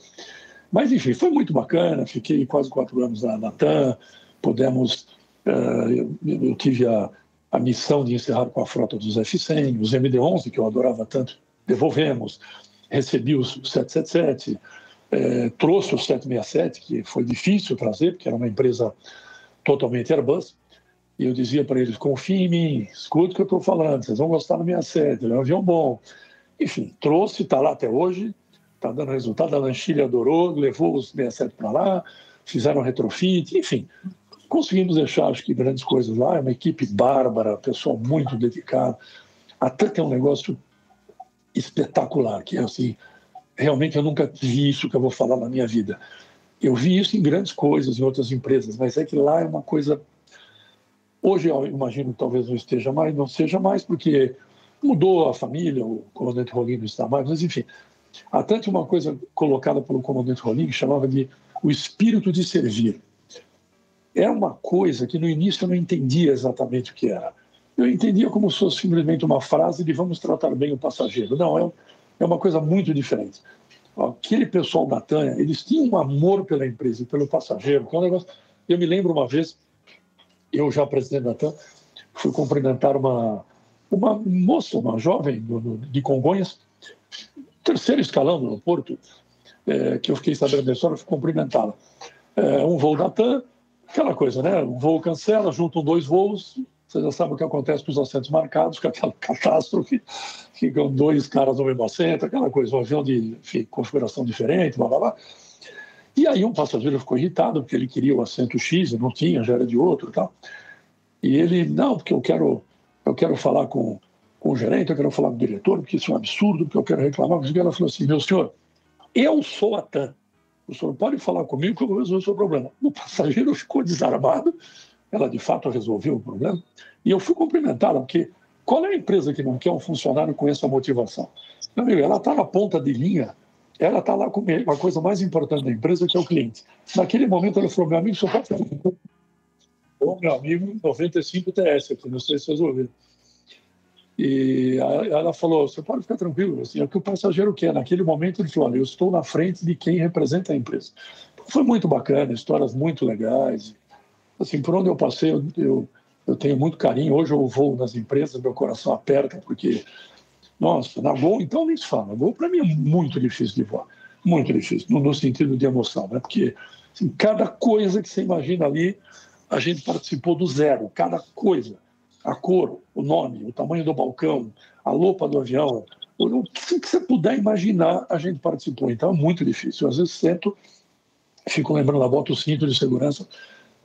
Mas, enfim, foi muito bacana, fiquei quase quatro anos na, na TAM, pudemos. Uh, eu, eu, tive a, a missão de encerrar com a frota dos F-100, os MD-11, que eu adorava tanto, devolvemos. Recebi os 777, é, trouxe o 767, que foi difícil trazer, porque era uma empresa totalmente Airbus. E eu dizia para eles: confiem em mim, escute o que eu estou falando, vocês vão gostar da minha sede, é um avião bom. Enfim, trouxe, está lá até hoje, está dando resultado. A Lanchilha adorou, levou os 67 para lá, fizeram retrofit, enfim. Conseguimos deixar, acho que, grandes coisas lá. É uma equipe bárbara, pessoal muito dedicado. Até tem um negócio espetacular, que é assim, realmente eu nunca vi isso que eu vou falar na minha vida. Eu vi isso em grandes coisas, em outras empresas, mas é que lá é uma coisa. Hoje eu imagino que talvez não esteja mais, não seja mais, porque mudou a família, o comandante Rolim não está mais, mas enfim. Há tanto uma coisa colocada pelo comandante Rolim que chamava de o espírito de servir. Era uma coisa que no início eu não entendia exatamente o que era eu entendia como se fosse simplesmente uma frase de vamos tratar bem o passageiro. Não, é, é uma coisa muito diferente. Aquele pessoal da Tânia, eles tinham um amor pela empresa e pelo passageiro, que é um negócio... Eu me lembro uma vez, eu já presidente da TAM, fui cumprimentar uma, uma moça, uma jovem de Congonhas, terceiro escalão do aeroporto, é, que eu fiquei sabendo da história, fui cumprimentá-la. É, um voo da TAM, aquela coisa, né? Um voo cancela, juntam dois voos, você já sabe o que acontece com os assentos marcados, com aquela catástrofe, ficam dois caras no mesmo assento, aquela coisa, um avião de enfim, configuração diferente, blá blá blá. E aí um passageiro ficou irritado, porque ele queria o assento X, não tinha, já era de outro e tal. E ele, não, porque eu quero, eu quero falar com, com o gerente, eu quero falar com o diretor, porque isso é um absurdo, porque eu quero reclamar. Porque ela falou assim, meu senhor, eu sou a TAM, o senhor pode falar comigo que eu vou resolver o seu problema. O passageiro ficou desarmado, ela de fato resolveu o problema, e eu fui cumprimentá-la, porque qual é a empresa que não quer um funcionário com essa motivação? Meu amigo, ela está na ponta de linha, ela está lá com a coisa mais importante da empresa, que é o cliente. Naquele momento, ela falou: meu amigo, só pode Bom, meu amigo, 95 TS aqui, não sei se vocês ouviram. E ela falou: você pode ficar tranquilo, assim, é o que o passageiro quer. Naquele momento, ele falou: olha, eu estou na frente de quem representa a empresa. Foi muito bacana, histórias muito legais. Assim, por onde eu passei, eu, eu, eu tenho muito carinho. Hoje eu vou nas empresas, meu coração aperta, porque, nossa, na Gol, então nem se fala. Gol, para mim, é muito difícil de voar. Muito difícil, no, no sentido de emoção, né? Porque assim, cada coisa que você imagina ali, a gente participou do zero, cada coisa. A cor, o nome, o tamanho do balcão, a lopa do avião, o que você puder imaginar, a gente participou. Então é muito difícil. Às vezes sento, fico lembrando, lá, boto o cinto de segurança,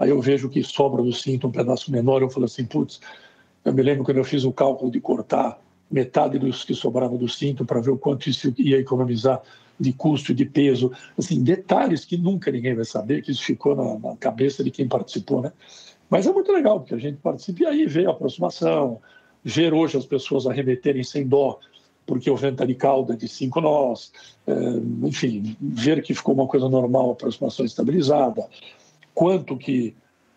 Aí eu vejo que sobra do cinto um pedaço menor, eu falo assim, putz, eu me lembro quando eu fiz o cálculo de cortar metade dos que sobrava do cinto para ver o quanto isso ia economizar de custo e de peso, assim, detalhes que nunca ninguém vai saber, que isso ficou na, na, cabeça de quem participou, né? Mas é muito legal, porque a gente participa e aí vê a aproximação, ver hoje as pessoas arremeterem sem dó, porque o vento está de cauda de cinco nós, é, enfim, ver que ficou uma coisa normal, a aproximação estabilizada, quanto que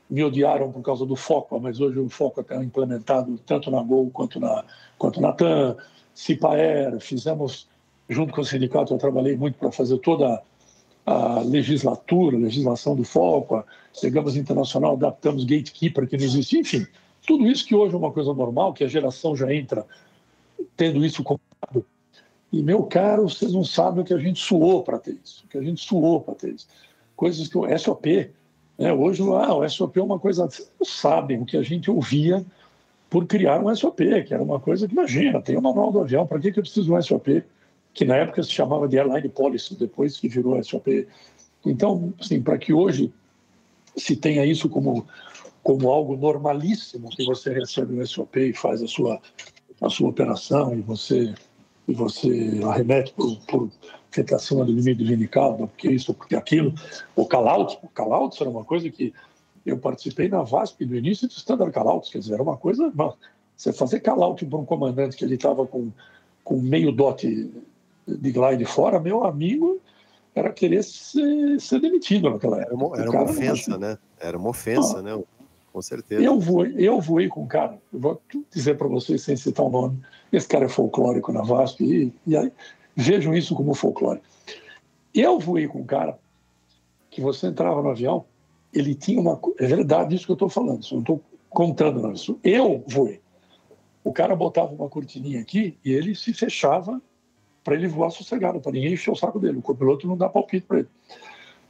me odiaram por causa do foco, mas hoje o foco está implementado tanto na Gol quanto na, quanto na TAM, Cipaer, fizemos, junto com o sindicato, eu trabalhei muito para fazer toda a legislatura, legislação do foco, chegamos internacional, adaptamos gatekeeper que não existia, enfim, tudo isso que hoje é uma coisa normal, que a geração já entra tendo isso como e meu caro, vocês não sabem o que a gente suou para ter isso, o que a gente suou para ter isso. Coisas que o SOP, é, hoje ah, o SOP é uma coisa. Sabem o que a gente ouvia por criar um SOP, que era uma coisa que, imagina, tem o manual do avião, para que, que eu preciso de um SOP? Que na época se chamava de Airline Policy, depois que virou SOP. Então, assim, para que hoje se tenha isso como, como algo normalíssimo, que você recebe um SOP e faz a sua, a sua operação e você, e você arremete você está acima do limite de vinicalda, porque isso, porque aquilo. O call-out, o call era uma coisa que eu participei na VASP do início do Standard call-out, quer dizer, era uma coisa... Você fazer call-out para um comandante que ele estava com, com meio dote de glide fora, meu amigo, era querer ser, ser demitido naquela época. Era uma, era uma ofensa, né? Era uma ofensa, ah, né? Com certeza. Eu voei, eu voei com um cara, eu vou dizer para vocês sem citar o nome, esse cara é folclórico na VASP, e, e aí Vejam isso como folclore. Eu voei com um cara que você entrava no avião, ele tinha uma. É verdade isso que eu estou falando, não estou contando, não. Isso, eu voei. O cara botava uma cortininha aqui e ele se fechava para ele voar sossegado, para ninguém encher o saco dele. O copiloto não dá palpite para ele.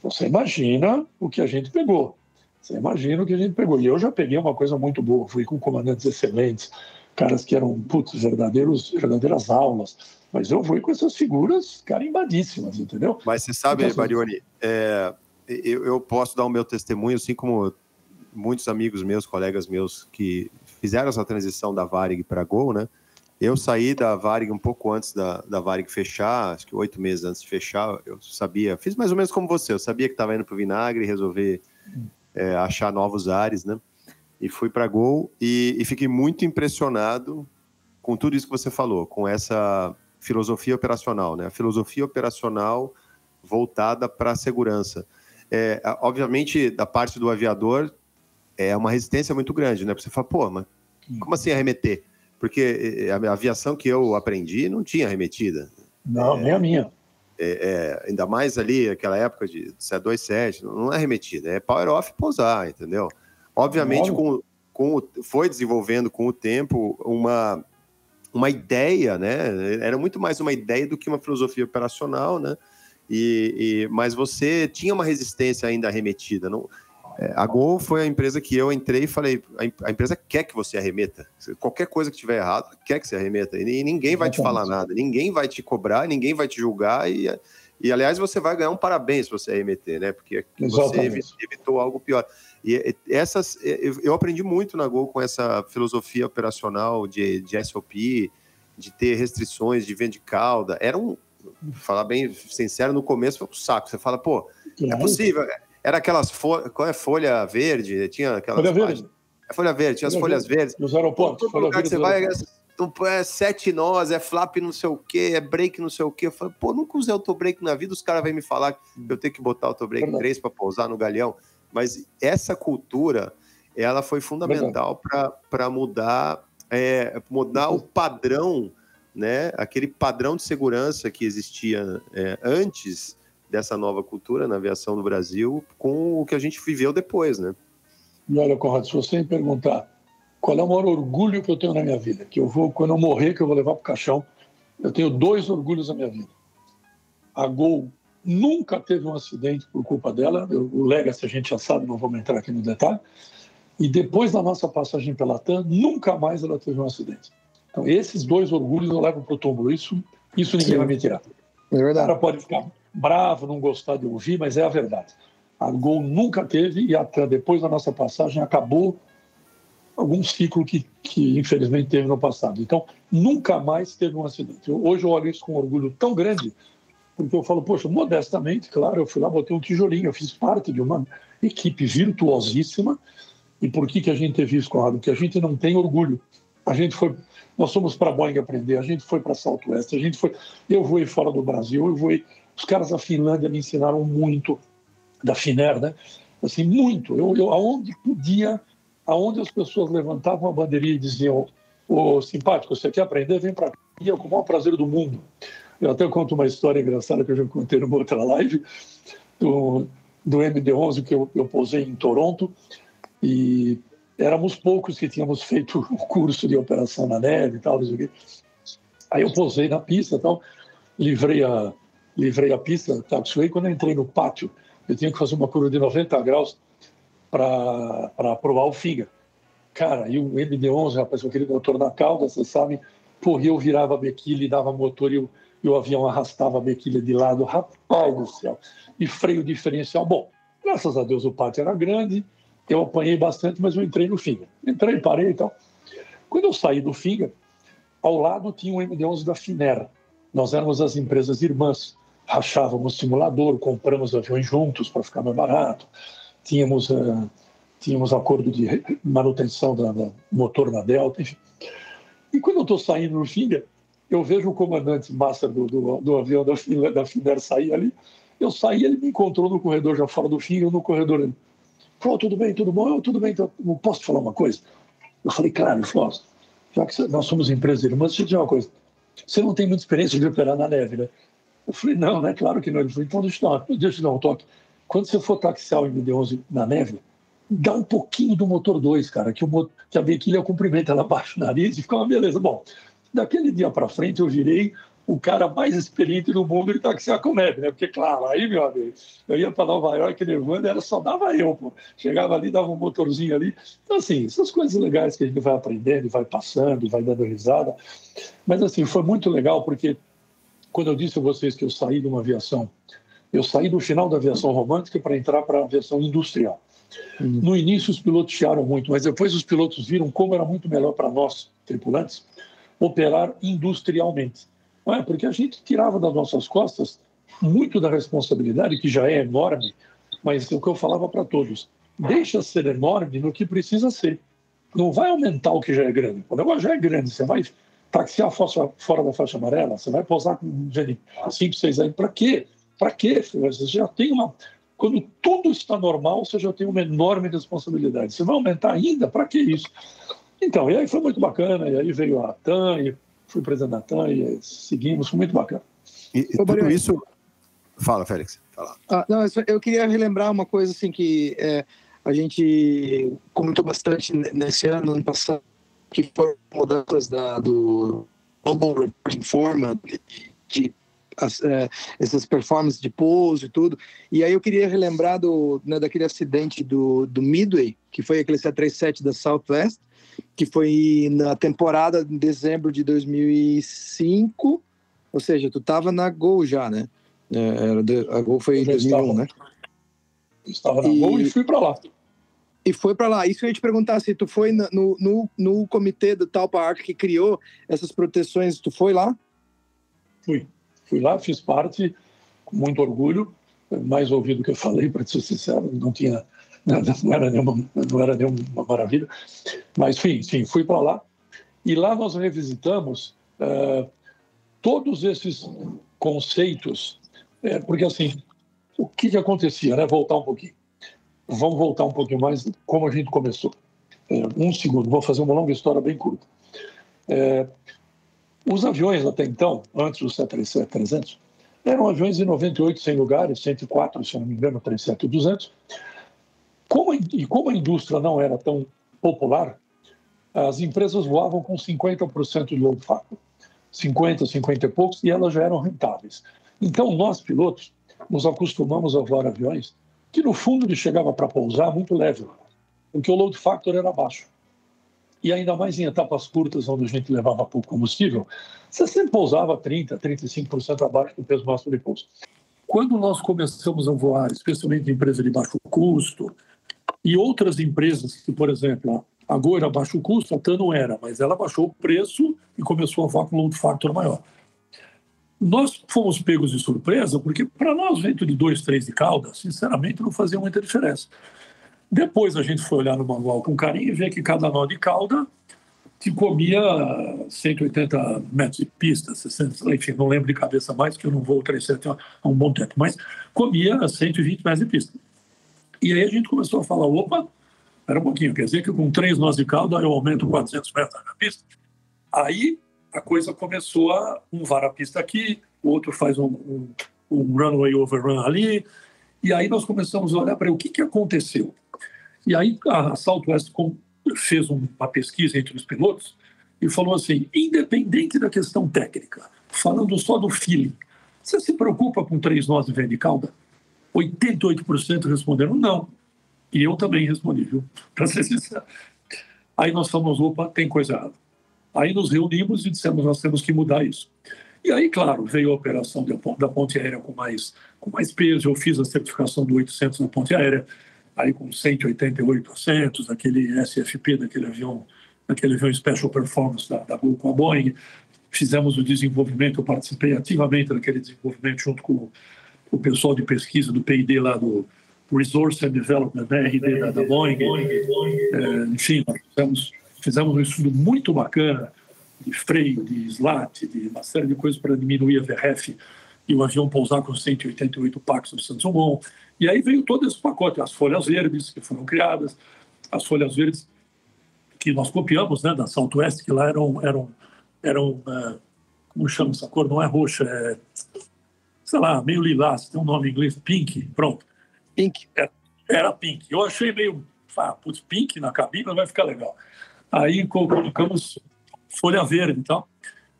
Você imagina o que a gente pegou. Você imagina o que a gente pegou. E eu já peguei uma coisa muito boa. Fui com comandantes excelentes, caras que eram, putz, verdadeiros, verdadeiras aulas mas eu fui com essas figuras carimbadíssimas, entendeu? Mas você sabe, então, assim, Barioni, é, eu, eu, posso dar o meu testemunho, assim como muitos amigos meus, colegas meus que fizeram essa transição da Varig para Gol, né? Eu saí da Varig um pouco antes da, da Varig fechar, acho que oito meses antes de fechar, eu sabia, fiz mais ou menos como você, eu sabia que estava indo para o Vinagre, resolver é, achar novos ares, né? E fui para Gol e, e fiquei muito impressionado com tudo isso que você falou, com essa filosofia operacional, né? A filosofia operacional voltada para a segurança. É, obviamente, da parte do aviador, é uma resistência muito grande, né? Você fala, pô, mas como assim arremeter? Porque a aviação que eu aprendi não tinha arremetida. Não, é, nem a minha. É, é, ainda mais ali, aquela época de 727, não é arremetida, é power off pousar, entendeu? Obviamente, com, com, foi desenvolvendo com o tempo uma uma ideia, né? Era muito mais uma ideia do que uma filosofia operacional, né? E, e mas você tinha uma resistência ainda arremetida. Não, é, a Gol foi a empresa que eu entrei e falei: a, a, empresa quer que você arremeta. Qualquer coisa que tiver errado, quer que você arremeta. E, ninguém vai te falar nada, ninguém vai te cobrar, ninguém vai te julgar. E, e aliás, você vai ganhar um parabéns se você arremeter, né? Porque Exatamente. você evitou algo pior. E essas, eu aprendi muito na Gol com essa filosofia operacional de, de SOP, de ter restrições de venda de cauda. Era um, falar bem sincero, no começo foi pro saco. Você fala, pô, é possível. Era aquelas folhas, qual é folha verde? Tinha aquelas. Folha verde. É folha verde, tinha folha as folhas verde. verdes. Nos aeroportos. Todo lugar que você vai, é sete nós, é flap não sei o que, é break não sei o que. Eu falei, pô, nunca usei autobreak na vida, os caras vêm me falar que eu tenho que botar autobreak 3 para pousar no galeão. Mas essa cultura, ela foi fundamental para mudar, é, mudar o padrão, né? Aquele padrão de segurança que existia é, antes dessa nova cultura na aviação do Brasil, com o que a gente viveu depois, né? E olha, Conrado, se você me perguntar qual é o maior orgulho que eu tenho na minha vida, que eu vou, quando eu morrer, que eu vou levar para o caixão, eu tenho dois orgulhos na minha vida. A Gol nunca teve um acidente por culpa dela, o Legacy a gente já sabe, não vamos entrar aqui no detalhe, e depois da nossa passagem pela TAM, nunca mais ela teve um acidente. Então, esses dois orgulhos eu levo para o túmulo, isso, isso ninguém Sim. vai me tirar. É verdade. O cara pode ficar bravo, não gostar de ouvir, mas é a verdade. A Gol nunca teve e até depois da nossa passagem acabou algum ciclo que, que infelizmente teve no passado. Então, nunca mais teve um acidente. Hoje eu olho isso com um orgulho tão grande, porque eu falo, poxa, modestamente, claro, eu fui lá, botei um tijolinho, eu fiz parte de uma equipe virtuosíssima. E por que, que a gente teve isso, Conrado? Porque a gente não tem orgulho. A gente foi, nós fomos para Boeing aprender, a gente foi para Southwest, a gente foi, eu voei fora do Brasil, eu voei, os caras da Finlândia me ensinaram muito, da Finer, né? Assim, muito. Eu, eu aonde podia aonde as pessoas levantavam a bandeirinha e diziam: Ô simpático, você quer aprender? Vem para aqui, é com o maior prazer do mundo. Eu até conto uma história engraçada que eu já contei numa outra live do, do MD-11 que eu, eu posei em Toronto e éramos poucos que tínhamos feito o curso de operação na neve e tal. Aí eu posei na pista e tal, livrei a, livrei a pista, taxiway, quando eu entrei no pátio, eu tinha que fazer uma curva de 90 graus para provar o Figa. Cara, e o MD-11, rapaz, com aquele motor na cauda, você sabe, porra, eu virava a bequilha e dava motor e o, e o avião arrastava a bequilha de lado. Rapaz do céu! E freio diferencial. Bom, graças a Deus o pátio era grande, eu apanhei bastante, mas eu entrei no Figa. Entrei, parei e tal. Quando eu saí do Figa, ao lado tinha o MD-11 da Finera. Nós éramos as empresas irmãs, rachávamos simulador, compramos aviões juntos para ficar mais barato tínhamos, uh, tínhamos acordo de manutenção do motor na Delta, enfim. E quando eu estou saindo no Finger, eu vejo o comandante master do, do, do avião da, da Finer sair ali. Eu saí, ele me encontrou no corredor, já fora do Finger, no corredor. Ele falou, tudo bem, tudo bom? Eu, tudo bem, então, posso te falar uma coisa? Eu falei, claro, ele já que nós somos empresas irmãs, deixa eu te dizer uma coisa. Você não tem muita experiência de operar na neve, né? Eu falei, não, né? Claro que não. Ele falou, então deixa eu, dar, deixa eu te dar um toque. Quando você for taxiar o MD-11 na neve, dá um pouquinho do motor 2, cara, que, o, que a bequilha cumprimenta ela abaixo do nariz e fica uma beleza. Bom, daquele dia para frente eu virei o cara mais experiente do mundo em taxiar com neve, né? Porque, claro, aí, meu amigo, eu ia para Nova York levando, era só dava eu, pô. Chegava ali, dava um motorzinho ali. Então, assim, essas coisas legais que a gente vai aprendendo, vai passando, vai dando risada. Mas, assim, foi muito legal, porque quando eu disse a vocês que eu saí de uma aviação eu saí do final da aviação romântica para entrar para a aviação industrial. No início, os pilotos chiaram muito, mas depois os pilotos viram como era muito melhor para nós, tripulantes, operar industrialmente. É? Porque a gente tirava das nossas costas muito da responsabilidade, que já é enorme, mas o que eu falava para todos, deixa ser enorme no que precisa ser. Não vai aumentar o que já é grande. O negócio já é grande, você vai taxiar fora da faixa amarela, você vai pousar com 5, 6 anos, para quê? Para quê? Você já tem uma. Quando tudo está normal, você já tem uma enorme responsabilidade. Você vai aumentar ainda? Para que isso? Então, e aí foi muito bacana, e aí veio a TAM, e fui presidente da TAM, e seguimos, foi muito bacana. E, e tudo isso. Fala, Félix. Fala. Ah, não, eu queria relembrar uma coisa assim que é, a gente comentou bastante nesse ano, ano passado, que foram mudanças da, do, Global Reporting Format, de as, é, essas performances de pouso e tudo. E aí eu queria relembrar do, né, daquele acidente do, do Midway, que foi aquele 737 da Southwest, que foi na temporada de dezembro de 2005, ou seja, tu estava na Gol já, né? É, a Gol foi em 2001, estava, né? Estava na e, Gol e fui para lá. E foi para lá. Isso eu ia te perguntar, se tu foi no, no, no comitê do Talpa Arc que criou essas proteções, tu foi lá? Fui. Fui lá, fiz parte, com muito orgulho, mais ouvido que eu falei, para ser sincero, não tinha não era nenhuma, não era nenhuma maravilha, mas enfim, enfim fui para lá e lá nós revisitamos uh, todos esses conceitos, é, porque assim, o que, que acontecia, né? Voltar um pouquinho. Vamos voltar um pouquinho mais como a gente começou. É, um segundo, vou fazer uma longa história bem curta. É, os aviões até então, antes do 737-300, eram aviões de 98 sem lugares, 104, se não me engano, 37-200. Como, e como a indústria não era tão popular, as empresas voavam com 50% de load factor, 50, 50 e poucos, e elas já eram rentáveis. Então, nós, pilotos, nos acostumamos a voar aviões que, no fundo, ele chegava para pousar muito leve, porque o load factor era baixo e ainda mais em etapas curtas, onde a gente levava pouco combustível, você sempre pousava 30%, 35% abaixo do peso máximo de pouso. Quando nós começamos a voar, especialmente empresas de baixo custo, e outras empresas, que, por exemplo, a Gol era baixo custo, a TAN não era, mas ela baixou o preço e começou a voar com load factor maior. Nós fomos pegos de surpresa, porque para nós, vento de 2, 3 de cauda, sinceramente, não fazia muita diferença. Depois a gente foi olhar no manual com carinho e ver que cada nó de cauda te comia 180 metros de pista, 60, enfim, não lembro de cabeça mais, que eu não vou 300 há um bom tempo, mas comia 120 metros de pista. E aí a gente começou a falar, opa, era um pouquinho, quer dizer que com três nós de cauda eu aumento 400 metros na pista. Aí a coisa começou a um vara a pista aqui, o outro faz um, um, um runway overrun ali, e aí nós começamos a olhar para o que, que aconteceu. E aí a Southwest fez uma pesquisa entre os pilotos e falou assim: independente da questão técnica, falando só do feeling, você se preocupa com três nós de vento de cauda? 88% responderam não. E eu também respondi, viu? Para ser sincero. Aí nós falamos: opa, tem coisa errada. Aí nos reunimos e dissemos: nós temos que mudar isso. E aí, claro, veio a operação da ponte aérea com mais, com mais peso. Eu fiz a certificação do 800 na ponte aérea aí com 188 assentos, aquele SFP, daquele avião, daquele avião Special Performance da, da com a Boeing. Fizemos o desenvolvimento, eu participei ativamente daquele desenvolvimento junto com o pessoal de pesquisa do PID lá do Resource and Development, né, RD da, da Boeing. É, enfim, fizemos, fizemos um estudo muito bacana de freio, de slat, de uma série de coisas para diminuir a VRF e o avião pousar com 188 Pax do Santos Dumont. E aí veio todo esse pacote, as folhas verdes que foram criadas, as folhas verdes que nós copiamos né, da Southwest, que lá eram, eram, eram é, como chama essa cor? Não é roxa, é, sei lá, meio lilás, tem um nome em inglês, pink, pronto. Pink. Era, é, era pink. Eu achei meio, ah, putz, pink na cabine vai ficar legal. Aí colocamos folha verde e tal,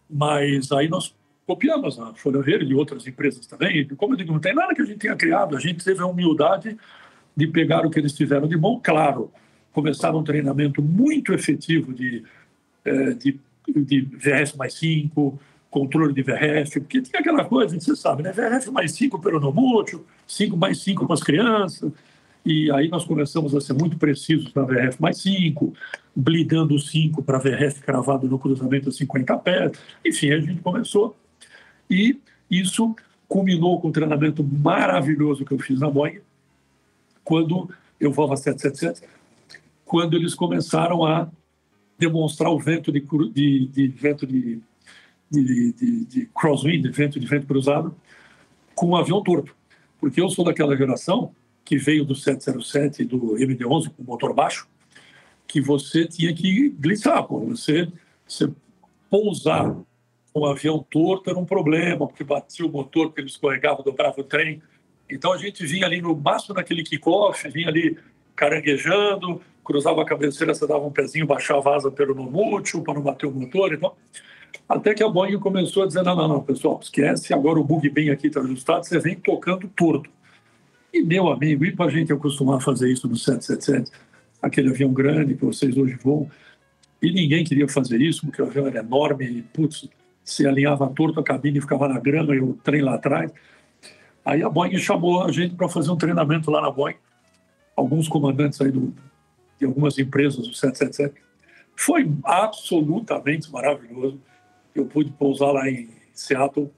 mas aí nós copiamos a Folha Verde e outras empresas também. Como eu digo, não tem nada que a gente tenha criado, a gente teve a humildade de pegar o que eles tiveram de bom, claro, começaram um treinamento muito efetivo de, é, de, de VRF mais 5, controle de VRF, porque tinha aquela coisa, você sabe, né? VRF mais 5 pelo no mútil, 5 mais 5 para as crianças, e aí nós começamos a ser muito precisos na VRF mais 5, blidando 5 para VRF cravado no cruzamento a 50 pés, enfim, a gente começou e isso culminou com um treinamento maravilhoso que eu fiz na Boeing, quando eu voava 777, quando eles começaram a demonstrar o vento de, de, de vento de, de, de crosswind, vento de vento cruzado, com um avião torto. Porque eu sou daquela geração que veio do 707 e do MD-11 com motor baixo, que você tinha que glissar, pô. Você, você pousar um avião torto era um problema, porque batia o motor, porque ele escorregava, dobrava o trem. Então a gente vinha ali no máximo daquele kickoff, vinha ali caranguejando, cruzava a cabeceira, você dava um pezinho, baixava a asa pelo mútil para não bater o motor. Então Até que a Boeing começou a dizer: não, não, não, pessoal, esquece, agora o bug bem aqui está ajustado, você vem tocando torto. E, meu amigo, e para a gente acostumar a fazer isso no 777, aquele avião grande que vocês hoje voam, e ninguém queria fazer isso, porque o avião era enorme, e, putz, se alinhava torto a cabine ficava na grama e o trem lá atrás. Aí a Boeing chamou a gente para fazer um treinamento lá na Boeing. Alguns comandantes aí do, de algumas empresas do 777. Foi absolutamente maravilhoso. Eu pude pousar lá em Seattle,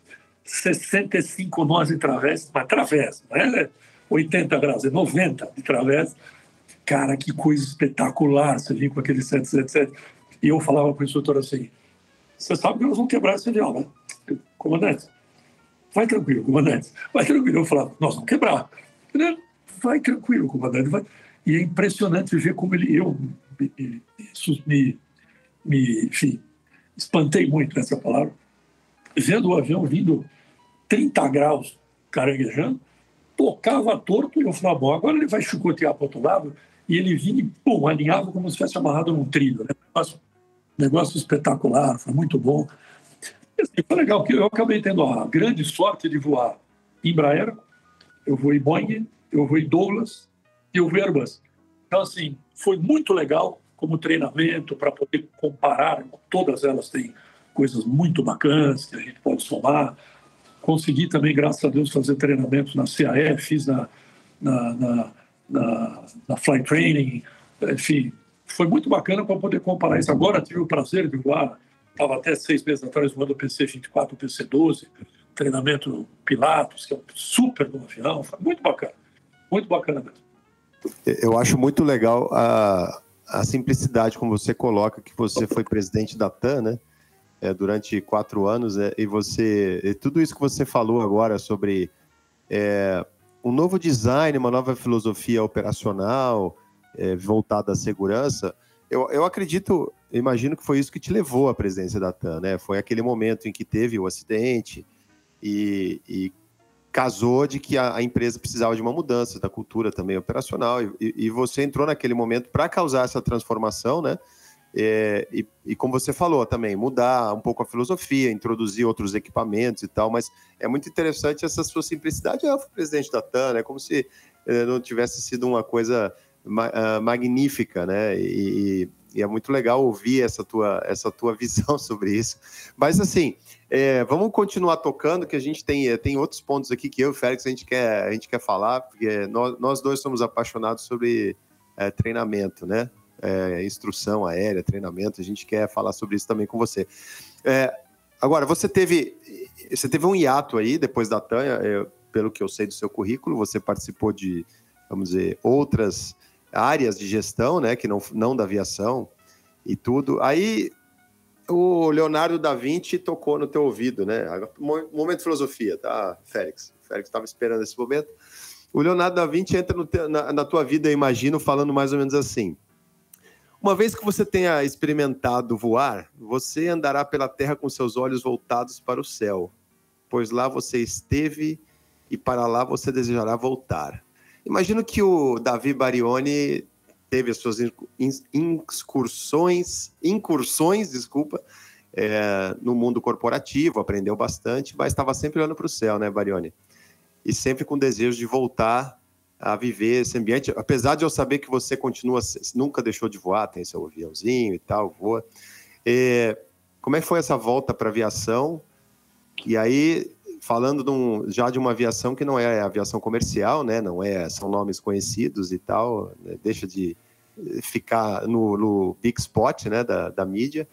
65 nós de travessa, mas travessa, não é 80 graus, é 90 de travessa. Cara, que coisa espetacular você vir com aquele 777. E eu falava para o instrutor assim, você sabe que nós vamos quebrar esse avião, né? Comandante, vai tranquilo, comandante, vai tranquilo. Eu falava, nós vamos quebrar. Vai tranquilo, comandante. Vai. E é impressionante ver como ele, eu me, me, me enfim, espantei muito nessa palavra, vendo o avião vindo 30 graus caranguejando, tocava torto e eu falava, bom, agora ele vai chicotear para o outro lado e ele vinha e, pum, alinhava como se tivesse amarrado num trilho. Né? Negócio espetacular, foi muito bom. Assim, foi legal, porque eu acabei tendo a grande sorte de voar Embraer, eu voei Boeing, eu voei Douglas e voei Airbus. Então, assim, foi muito legal como treinamento para poder comparar. Todas elas têm coisas muito bacanas que a gente pode somar. Consegui também, graças a Deus, fazer treinamentos na CAE, fiz na, na, na, na, na Flight Training, enfim, foi muito bacana para poder comparar isso. Agora tive o prazer de voar estava até seis meses atrás voando o PC-24, o PC-12, treinamento Pilatos, que é um super bom avião, foi muito bacana, muito bacana mesmo. Eu acho muito legal a, a simplicidade como você coloca que você foi presidente da TAM, né? É, durante quatro anos, é, e você, e tudo isso que você falou agora sobre é, um novo design, uma nova filosofia operacional é, voltada à segurança, eu, eu acredito, imagino que foi isso que te levou à presidência da TAM, né? Foi aquele momento em que teve o acidente e, e casou de que a, a, empresa precisava de uma mudança da cultura também operacional e, e você entrou naquele momento para causar essa transformação, né? É, e, e, como você falou também, mudar um pouco a filosofia, introduzir outros equipamentos e tal, mas é muito interessante essa sua simplicidade. Eu fui presidente da TAN, é como se é, não tivesse sido uma coisa ma uh, magnífica, né? E, e, é muito legal ouvir essa tua, essa tua visão sobre isso. Mas assim, é, vamos continuar tocando, que a gente tem, tem outros pontos aqui que eu e o Félix a gente quer, a gente quer falar, porque nós, nós dois somos apaixonados sobre é, treinamento, né? É, instrução aérea, treinamento, a gente quer falar sobre isso também com você. É, agora, você teve, você teve um hiato aí depois da Tanha, pelo que eu sei do seu currículo, você participou de, vamos dizer, outras áreas de gestão, né, que não, não da aviação e tudo. Aí o Leonardo da Vinci tocou no teu ouvido, né? Momento filosofia, tá, Félix? O Félix estava esperando esse momento. O Leonardo da Vinci entra te, na, na tua vida, eu imagino, falando mais ou menos assim. Uma vez que você tenha experimentado voar, você andará pela terra com seus olhos voltados para o céu, pois lá você esteve e para lá você desejará voltar. Imagino que o Davi Barioni teve as suas incursões, incursões, desculpa, é, no mundo corporativo, aprendeu bastante, mas estava sempre olhando para o céu, né, Barioni? E sempre com desejo de voltar a viver esse ambiente, apesar de eu saber que você continua, nunca deixou de voar, tem seu aviãozinho e tal, voa. É, como é que foi essa volta para a aviação? E aí falando de um, já de uma aviação que não é aviação comercial, né? Não é, são nomes conhecidos e tal, né? deixa de ficar no, no big spot, né? Da, da mídia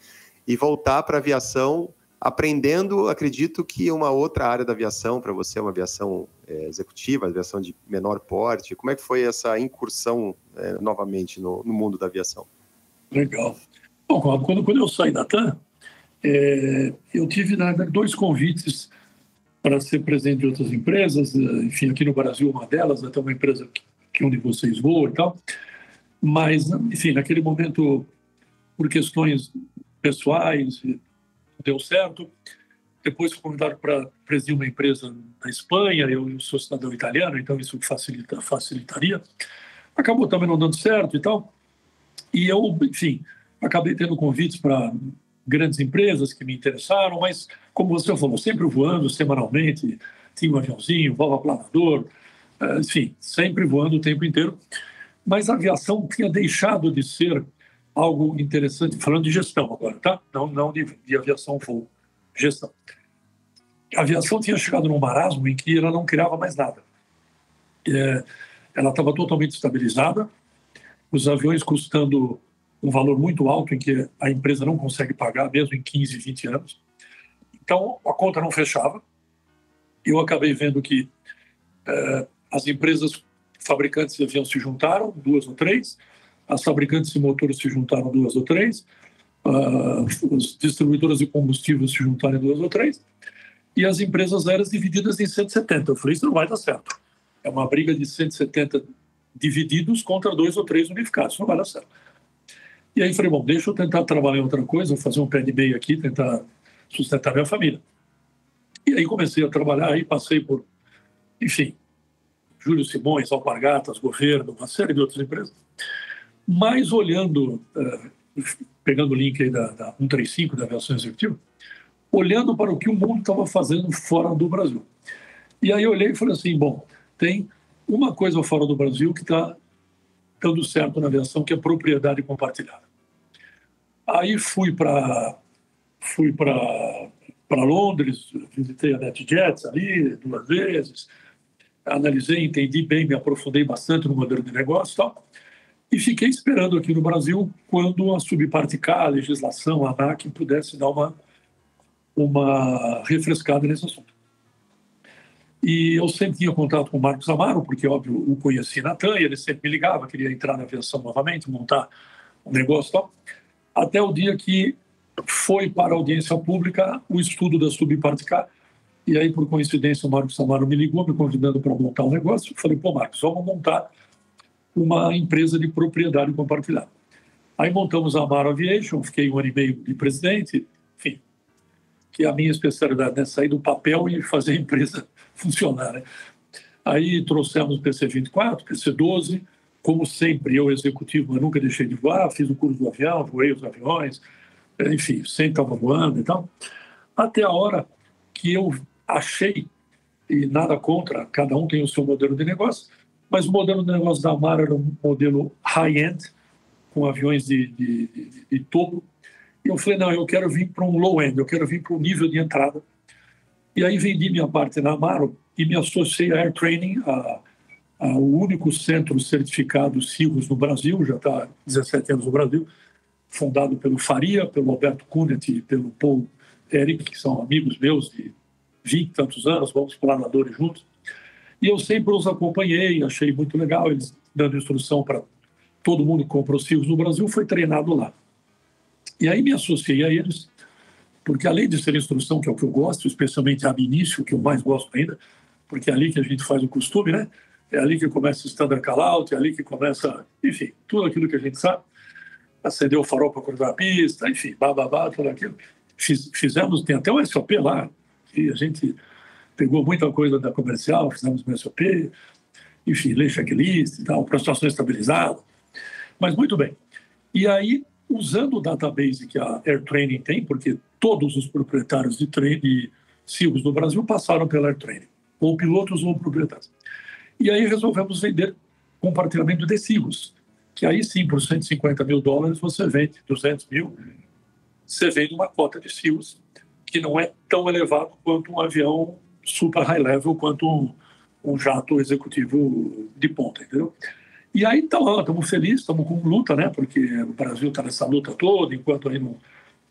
e voltar para a aviação, aprendendo, acredito que uma outra área da aviação para você, uma aviação é, executiva, aviação de menor porte. Como é que foi essa incursão é, novamente no, no, mundo da aviação? Legal. Bom, quando, quando eu saí da TAM, é, eu tive dois convites para ser presidente de outras empresas, eh, enfim, aqui no Brasil uma delas, até uma empresa que onde vocês voam e tal. Mas, enfim, naquele momento, por questões pessoais, deu certo. Depois fui convidado para presidir uma empresa na Espanha, eu sou cidadão italiano, então isso facilita, facilitaria. Acabou também não dando certo e tal. E eu, enfim, acabei tendo convites para grandes empresas que me interessaram, mas, como você falou, sempre voando semanalmente, tinha um aviãozinho, voava planador, eh, enfim, sempre voando o tempo inteiro. Mas a aviação tinha deixado de ser algo interessante, falando de gestão agora, tá? Não, não de, de aviação voo, gestão. A aviação tinha chegado num marasmo em que ela não criava mais nada. É, ela estava totalmente estabilizada, os aviões custando um valor muito alto em que a empresa não consegue pagar, mesmo em 15, 20 anos. Então, a conta não fechava. Eu acabei vendo que é, as empresas fabricantes de avião se juntaram, duas ou três, as fabricantes de motores se juntaram, duas ou três, uh, as distribuidoras de combustíveis se juntaram, duas ou três, e as empresas aéreas divididas em 170. Eu falei, isso não vai dar certo. É uma briga de 170 divididos contra dois ou três unificados, não vai dar certo. E aí falei, bom, deixa eu tentar trabalhar outra coisa, fazer um pé de meio aqui, tentar sustentar minha família. E aí comecei a trabalhar, aí passei por, enfim, Júlio Simões, Alpargatas, Governo, uma série de outras empresas. Mas olhando, uh, pegando o link aí da, da 135, da aviação executiva, olhando para o que o mundo estava fazendo fora do Brasil. E aí eu olhei e falei assim, bom, tem uma coisa fora do Brasil que está dando certo na aviação, que é propriedade compartilhada. Aí fui para fui para Londres, visitei a NetJets ali duas vezes, analisei, entendi bem, me aprofundei bastante no modelo de negócio e tal, e fiquei esperando aqui no Brasil quando a subparte K, a legislação, a ANAC, pudesse dar uma, uma refrescada nesse assunto. E eu sempre tinha contato com o Marcos Amaro, porque, óbvio, o conheci na TAM, ele sempre me ligava, queria entrar na aviação novamente, montar um negócio e tal. Até o dia que foi para a audiência pública o estudo da subparte K, e aí, por coincidência, o Marcos Samaro me ligou, me convidando para montar um negócio. Eu falei, pô, Marcos, vamos montar uma empresa de propriedade compartilhada. Aí montamos a Amaro Aviation, fiquei um ano e meio de presidente, enfim, que é a minha especialidade, né? Sair do papel e fazer a empresa funcionar, né? Aí trouxemos o PC-24, PC-12, como sempre, eu executivo, eu nunca deixei de voar, fiz o curso do avião, voei os aviões, enfim, sempre estava voando e tal. Até a hora que eu achei, e nada contra, cada um tem o seu modelo de negócio, mas o modelo de negócio da Amara era um modelo high-end, com aviões de, de, de, de topo. E eu falei, não, eu quero vir para um low-end, eu quero vir para um nível de entrada. E aí vendi minha parte na Amaro e me associei à Air Training, a, o único centro certificado SIGOS no Brasil, já está 17 anos no Brasil, fundado pelo Faria, pelo Alberto Kunet e pelo Paul Eric, que são amigos meus de 20 e tantos anos, vamos planadores juntos. E eu sempre os acompanhei, achei muito legal, eles dando instrução para todo mundo que comprou CIOs no Brasil, foi treinado lá. E aí me associei a eles, porque além de ser instrução, que é o que eu gosto, especialmente a início, que eu mais gosto ainda, porque é ali que a gente faz o costume, né? É ali que começa o standard call-out, é ali que começa, enfim, tudo aquilo que a gente sabe. Acender o farol para cruzar a pista, enfim, bababá, tudo aquilo. Fiz, fizemos, tem até o SOP lá, e a gente pegou muita coisa da comercial, fizemos um SOP, enfim, lei checklist e tal, para situação estabilizada. Mas muito bem. E aí, usando o database que a Air Training tem, porque todos os proprietários de, trem, de CIOs no Brasil passaram pela Air Training, ou pilotos ou proprietários. E aí resolvemos vender compartilhamento de CIOs, que aí sim, por 150 mil dólares, você vende 200 mil, você vende uma cota de SEALs que não é tão elevado quanto um avião super high level, quanto um, um jato executivo de ponta, entendeu? E aí, então, estamos felizes, estamos com luta, né? Porque o Brasil está nessa luta toda, enquanto aí não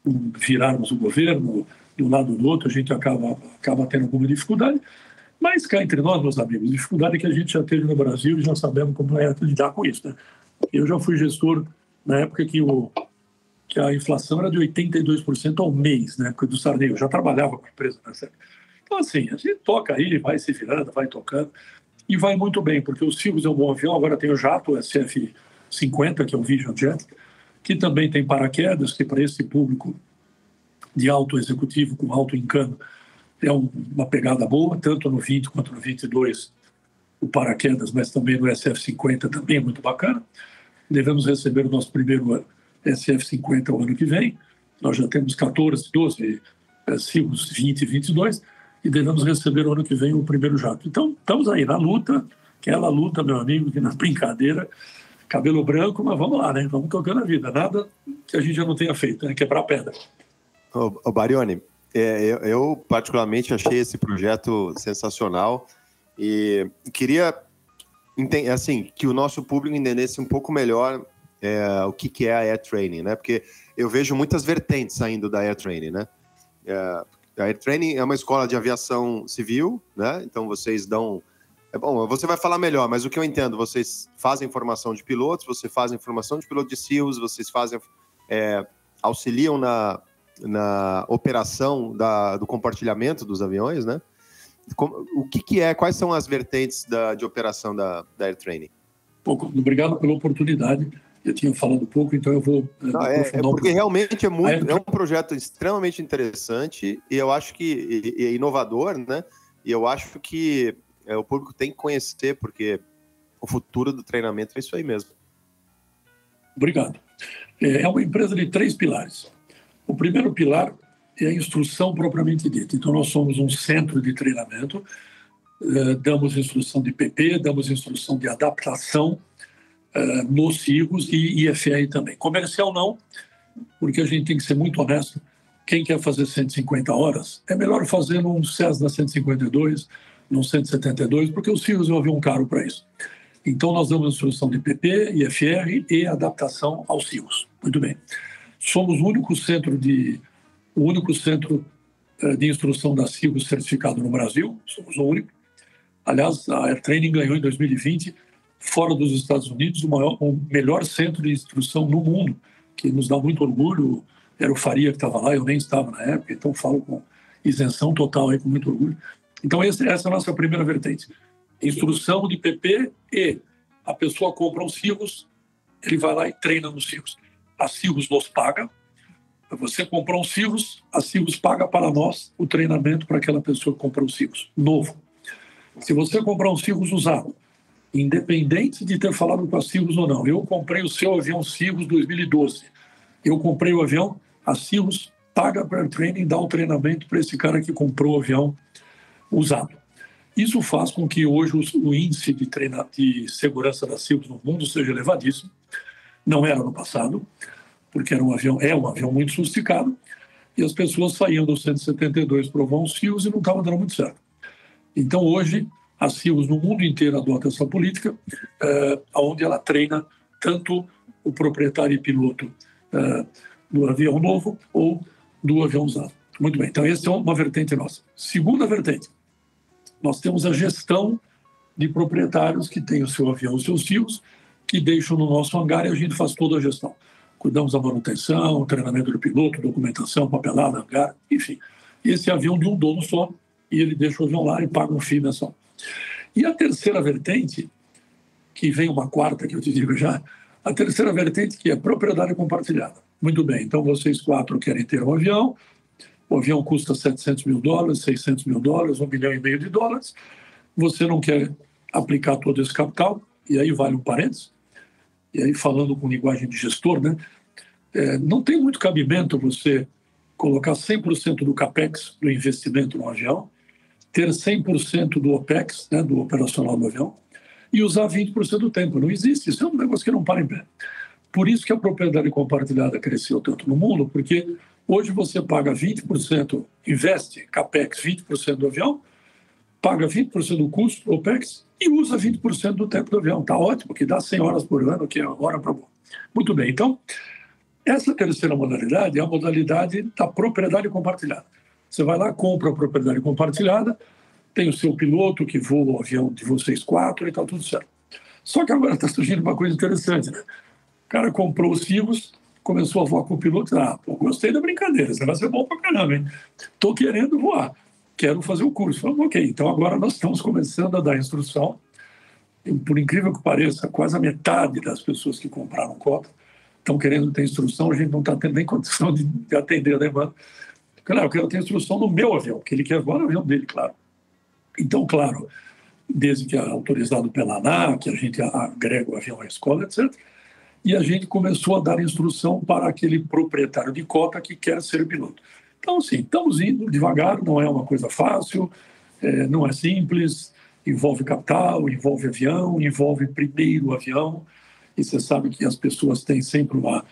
virarmos o governo de um lado ou do outro, a gente acaba, acaba tendo alguma dificuldade. Mas cá entre nós, meus amigos, dificuldade que a gente já teve no Brasil e já sabemos como é lidar com isso, né? Eu já fui gestor na época que o que a inflação era de 82% ao mês, na época do Sarney. Eu já trabalhava com a empresa nessa época. Então, assim, a gente toca aí, vai se virando, vai tocando, e vai muito bem, porque o Silvio é um bom avião, agora tem o jato, o SF-50, que é o Vision Jet, que também tem paraquedas, que para esse público de alto executivo, com alto encano, é uma pegada boa, tanto no 20 quanto no 22, o paraquedas, mas também no SF-50 também é muito bacana. Devemos receber o nosso primeiro SF-50 o ano que vem, nós já temos 14, 12 é, CIOs 20 e 22 e devemos receber o ano que vem o primeiro jato. Então, estamos aí na luta, aquela luta, meu amigo, que na brincadeira, cabelo branco, mas vamos lá, né? Vamos tocando a vida. Nada que a gente já não tenha feito, né? Quebrar pedra. Ô, ô Barione, é, eu, eu, particularmente achei esse projeto sensacional e queria assim que o nosso público entendesse um pouco melhor é, o que, que é a Air Training, né? Porque eu vejo muitas vertentes saindo da Air Training, né? É, a Air Training é uma escola de aviação civil, né? Então vocês dão. É bom, você vai falar melhor, mas o que eu entendo, vocês fazem formação de pilotos, você fazem formação de piloto de SEALs, vocês fazem. É, auxiliam na, na operação da, do compartilhamento dos aviões, né? Como, o que, que, é, quais são as vertentes da, de operação da, da Air Training? Pouco, obrigado pela oportunidade. Eu tinha falado pouco, então eu vou. Eh, Não, é, é, porque um realmente é muito, é um projeto extremamente interessante e eu acho que e, e inovador, né? E eu acho que é, o público tem que conhecer, porque o futuro do treinamento é isso aí mesmo. Obrigado. É, é uma empresa de três pilares. O primeiro pilar é a instrução propriamente dita. Então, nós somos um centro de treinamento, eh, damos instrução de PP, damos instrução de adaptação eh, nos e IFR também. Comercial não, porque a gente tem que ser muito honesto. Quem quer fazer 150 horas, é melhor fazer num Cessna 152, num 172, porque os CIGOS vão um caro para isso. Então, nós damos instrução de PP, IFR e adaptação aos CIGOS. Muito bem. Somos o único centro de o único centro eh, de instrução da CIGO certificado no Brasil, somos o único. Aliás, a Air Training ganhou em 2020, fora dos Estados Unidos, o, maior, o melhor centro de instrução no mundo, que nos dá muito orgulho. Era o Faria que estava lá, eu nem estava na época, então falo com isenção total aí, com muito orgulho. Então, essa é a nossa primeira vertente. Instrução de PP e a pessoa compra os CIGOS, ele vai lá e treina nos CIGOS. A CIGOS nos paga, você comprou um Cirrus, a Cirrus paga para nós o treinamento para aquela pessoa que comprou um Cirrus novo. Se você comprar um Cirrus usado, independente de ter falado com a Cirrus ou não, eu comprei o seu avião Cirrus 2012, eu comprei o avião, a Cirrus paga para o training, dá o treinamento para esse cara que comprou o avião usado. Isso faz com que hoje o índice de, treina, de segurança da Cirrus no mundo seja elevadíssimo. Não era no passado porque era um avião, é um avião muito sofisticado, e as pessoas saíam do 172 para os fios e não estava dando muito certo. Então, hoje, a CIOs no mundo inteiro adota essa política, é, onde ela treina tanto o proprietário e piloto é, do avião novo ou do avião usado. Muito bem, então essa é uma vertente nossa. Segunda vertente, nós temos a gestão de proprietários que têm o seu avião, os seus fios, que deixam no nosso hangar e a gente faz toda a gestão cuidamos da manutenção, treinamento do piloto, documentação, papelada, hangar, enfim. Esse avião de um dono só, e ele deixa o avião lá e paga um FII mensal. E a terceira vertente, que vem uma quarta que eu te digo já, a terceira vertente que é propriedade compartilhada. Muito bem, então vocês quatro querem ter um avião, o avião custa 700 mil dólares, 600 mil dólares, um milhão e meio de dólares, você não quer aplicar todo esse capital, e aí vale um parênteses, e aí falando com linguagem de gestor, né, é, não tem muito cabimento você colocar 100% do CAPEX do investimento no avião, ter 100% do OPEX, né, do operacional do avião, e usar 20% do tempo. Não existe, isso é um negócio que não para em pé. Por isso que a propriedade compartilhada cresceu tanto no mundo, porque hoje você paga 20%, investe CAPEX 20% do avião, paga 20% do custo, OPEX, e usa 20% do tempo do avião. Está ótimo, que dá 100 horas por ano, que é hora para bom. Muito bem, então, essa terceira modalidade é a modalidade da propriedade compartilhada. Você vai lá, compra a propriedade compartilhada, tem o seu piloto que voa o avião de vocês quatro e está tudo certo. Só que agora está surgindo uma coisa interessante, né? O cara comprou os fios, começou a voar com o piloto, ah, gostei da brincadeira, você vai ser bom para caramba, hein? Estou querendo voar quero fazer o curso. Falamos, ok, então agora nós estamos começando a dar instrução. E, por incrível que pareça, quase a metade das pessoas que compraram cota estão querendo ter instrução, a gente não está tendo nem condição de, de atender a demanda. Claro, eu quero ter instrução no meu avião, que ele quer voar no avião dele, claro. Então, claro, desde que é autorizado pela ANAC, que a gente agrega o avião à escola, etc. e a gente começou a dar instrução para aquele proprietário de cota que quer ser piloto. Então, sim, estamos indo devagar, não é uma coisa fácil, é, não é simples, envolve capital, envolve avião, envolve primeiro avião, e você sabe que as pessoas têm sempre uma,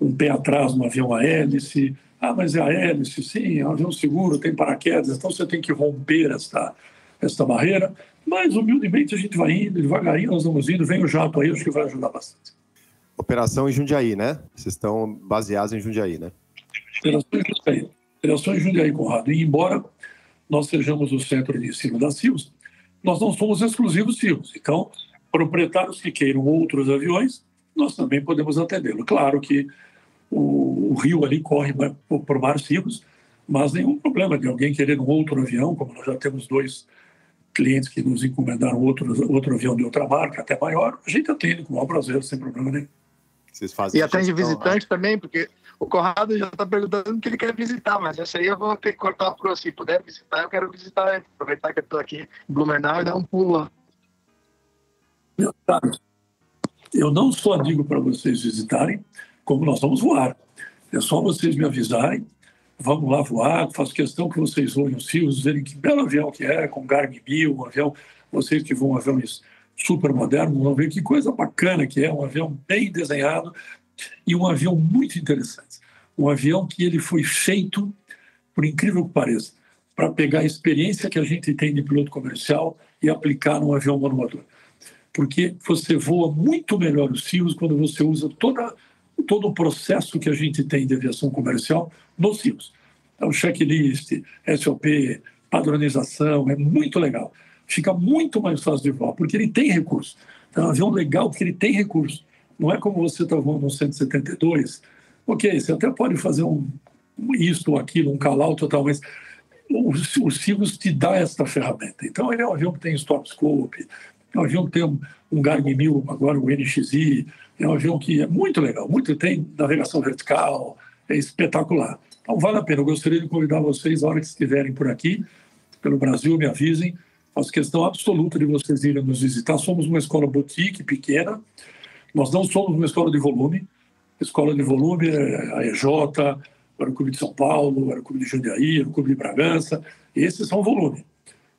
um pé atrás no avião a hélice, ah, mas é a hélice, sim, é um avião seguro, tem paraquedas, então você tem que romper esta, esta barreira, mas humildemente a gente vai indo, devagarinho nós vamos indo, vem o jato aí, acho que vai ajudar bastante. Operação em Jundiaí, né? Vocês estão baseados em Jundiaí, né? Operação em Jundiaí. Operação em Jundiaí, Conrado. E embora nós sejamos o centro de ensino da CIUS, nós não somos exclusivos CIUS. Então, proprietários que queiram outros aviões, nós também podemos atendê-lo. Claro que o, o, rio ali corre por, por mar CIUS, mas nenhum problema de alguém querer um outro avião, como nós já temos dois clientes que nos encomendaram outro, outro avião de outra marca, até maior, a gente atende com o maior prazer, sem problema nenhum. Vocês fazem e atende visitante né? também, porque o Conrado já está perguntando o que ele quer visitar, mas essa aí eu vou ter que cortar pro se puder visitar, eu quero visitar, né? aproveitar que eu estou aqui em Blumenau e dar um pulo lá. Meu caro, eu não só digo para vocês visitarem, como nós vamos voar. É só vocês me avisarem, vamos lá voar, faço questão que vocês olhem os fios, verem que belo avião que é, com Garmin 1000, um avião, vocês que vão aviões super moderno, vão ver que coisa bacana que é, um avião bem desenhado e um avião muito interessante. Um avião que ele foi feito, por incrível que pareça, para pegar a experiência que a gente tem de piloto comercial e aplicar num avião monomotor. Porque você voa muito melhor os fios quando você usa toda, todo o processo que a gente tem de aviação comercial nos fios. Então, checklist, SOP, padronização, é muito legal fica muito mais fácil de voar, porque ele tem recurso. É um avião legal porque ele tem recurso. Não é como você está voando um 172, ok, você até pode fazer um isto ou aquilo, um call-out total, mas o, o te dá esta ferramenta. Então, ele é um avião que tem stop scope, é um avião que tem um, um Garmin 1000, agora o NXI, é um avião que é muito legal, muito tem navegação vertical, é espetacular. Então, vale a pena. Eu gostaria de convidar vocês, a hora que estiverem por aqui, pelo Brasil, me avisem, Faço questão absoluta de vocês irem nos visitar. Somos uma escola boutique pequena. Nós não somos uma escola de volume. Escola de volume é a EJ, o Aeroclube de São Paulo, o Aeroclube de Jundiaí, o Aeroclube de Bragança. Esses são volume.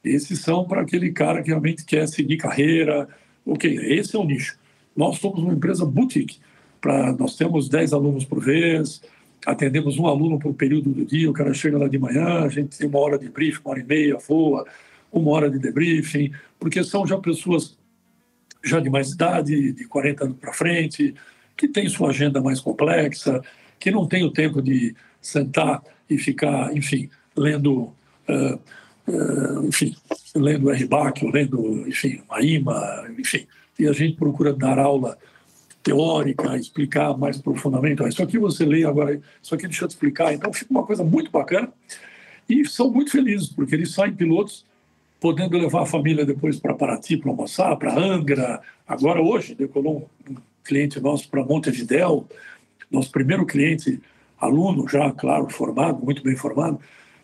Esses são para aquele cara que realmente quer seguir carreira. Ok, esse é o nicho. Nós somos uma empresa boutique. Pra, nós temos 10 alunos por vez, atendemos um aluno por período do dia, o cara chega lá de manhã, a gente tem uma hora de briefing, uma hora e meia, voa, uma hora de debriefing, porque são já pessoas já de mais idade, de 40 anos para frente, que têm sua agenda mais complexa, que não têm o tempo de sentar e ficar, enfim, lendo, uh, uh, enfim, lendo RBAC, lendo, enfim, uma IMA, enfim. E a gente procura dar aula teórica, explicar mais profundamente. Isso aqui você lê agora, isso aqui deixa eu te explicar. Então fica uma coisa muito bacana. E são muito felizes, porque eles saem pilotos podendo levar a família depois para Paraty para almoçar, para Angra. Agora, hoje, decolou um cliente nosso para Montevidéu, nosso primeiro cliente, aluno já, claro, formado, muito bem formado,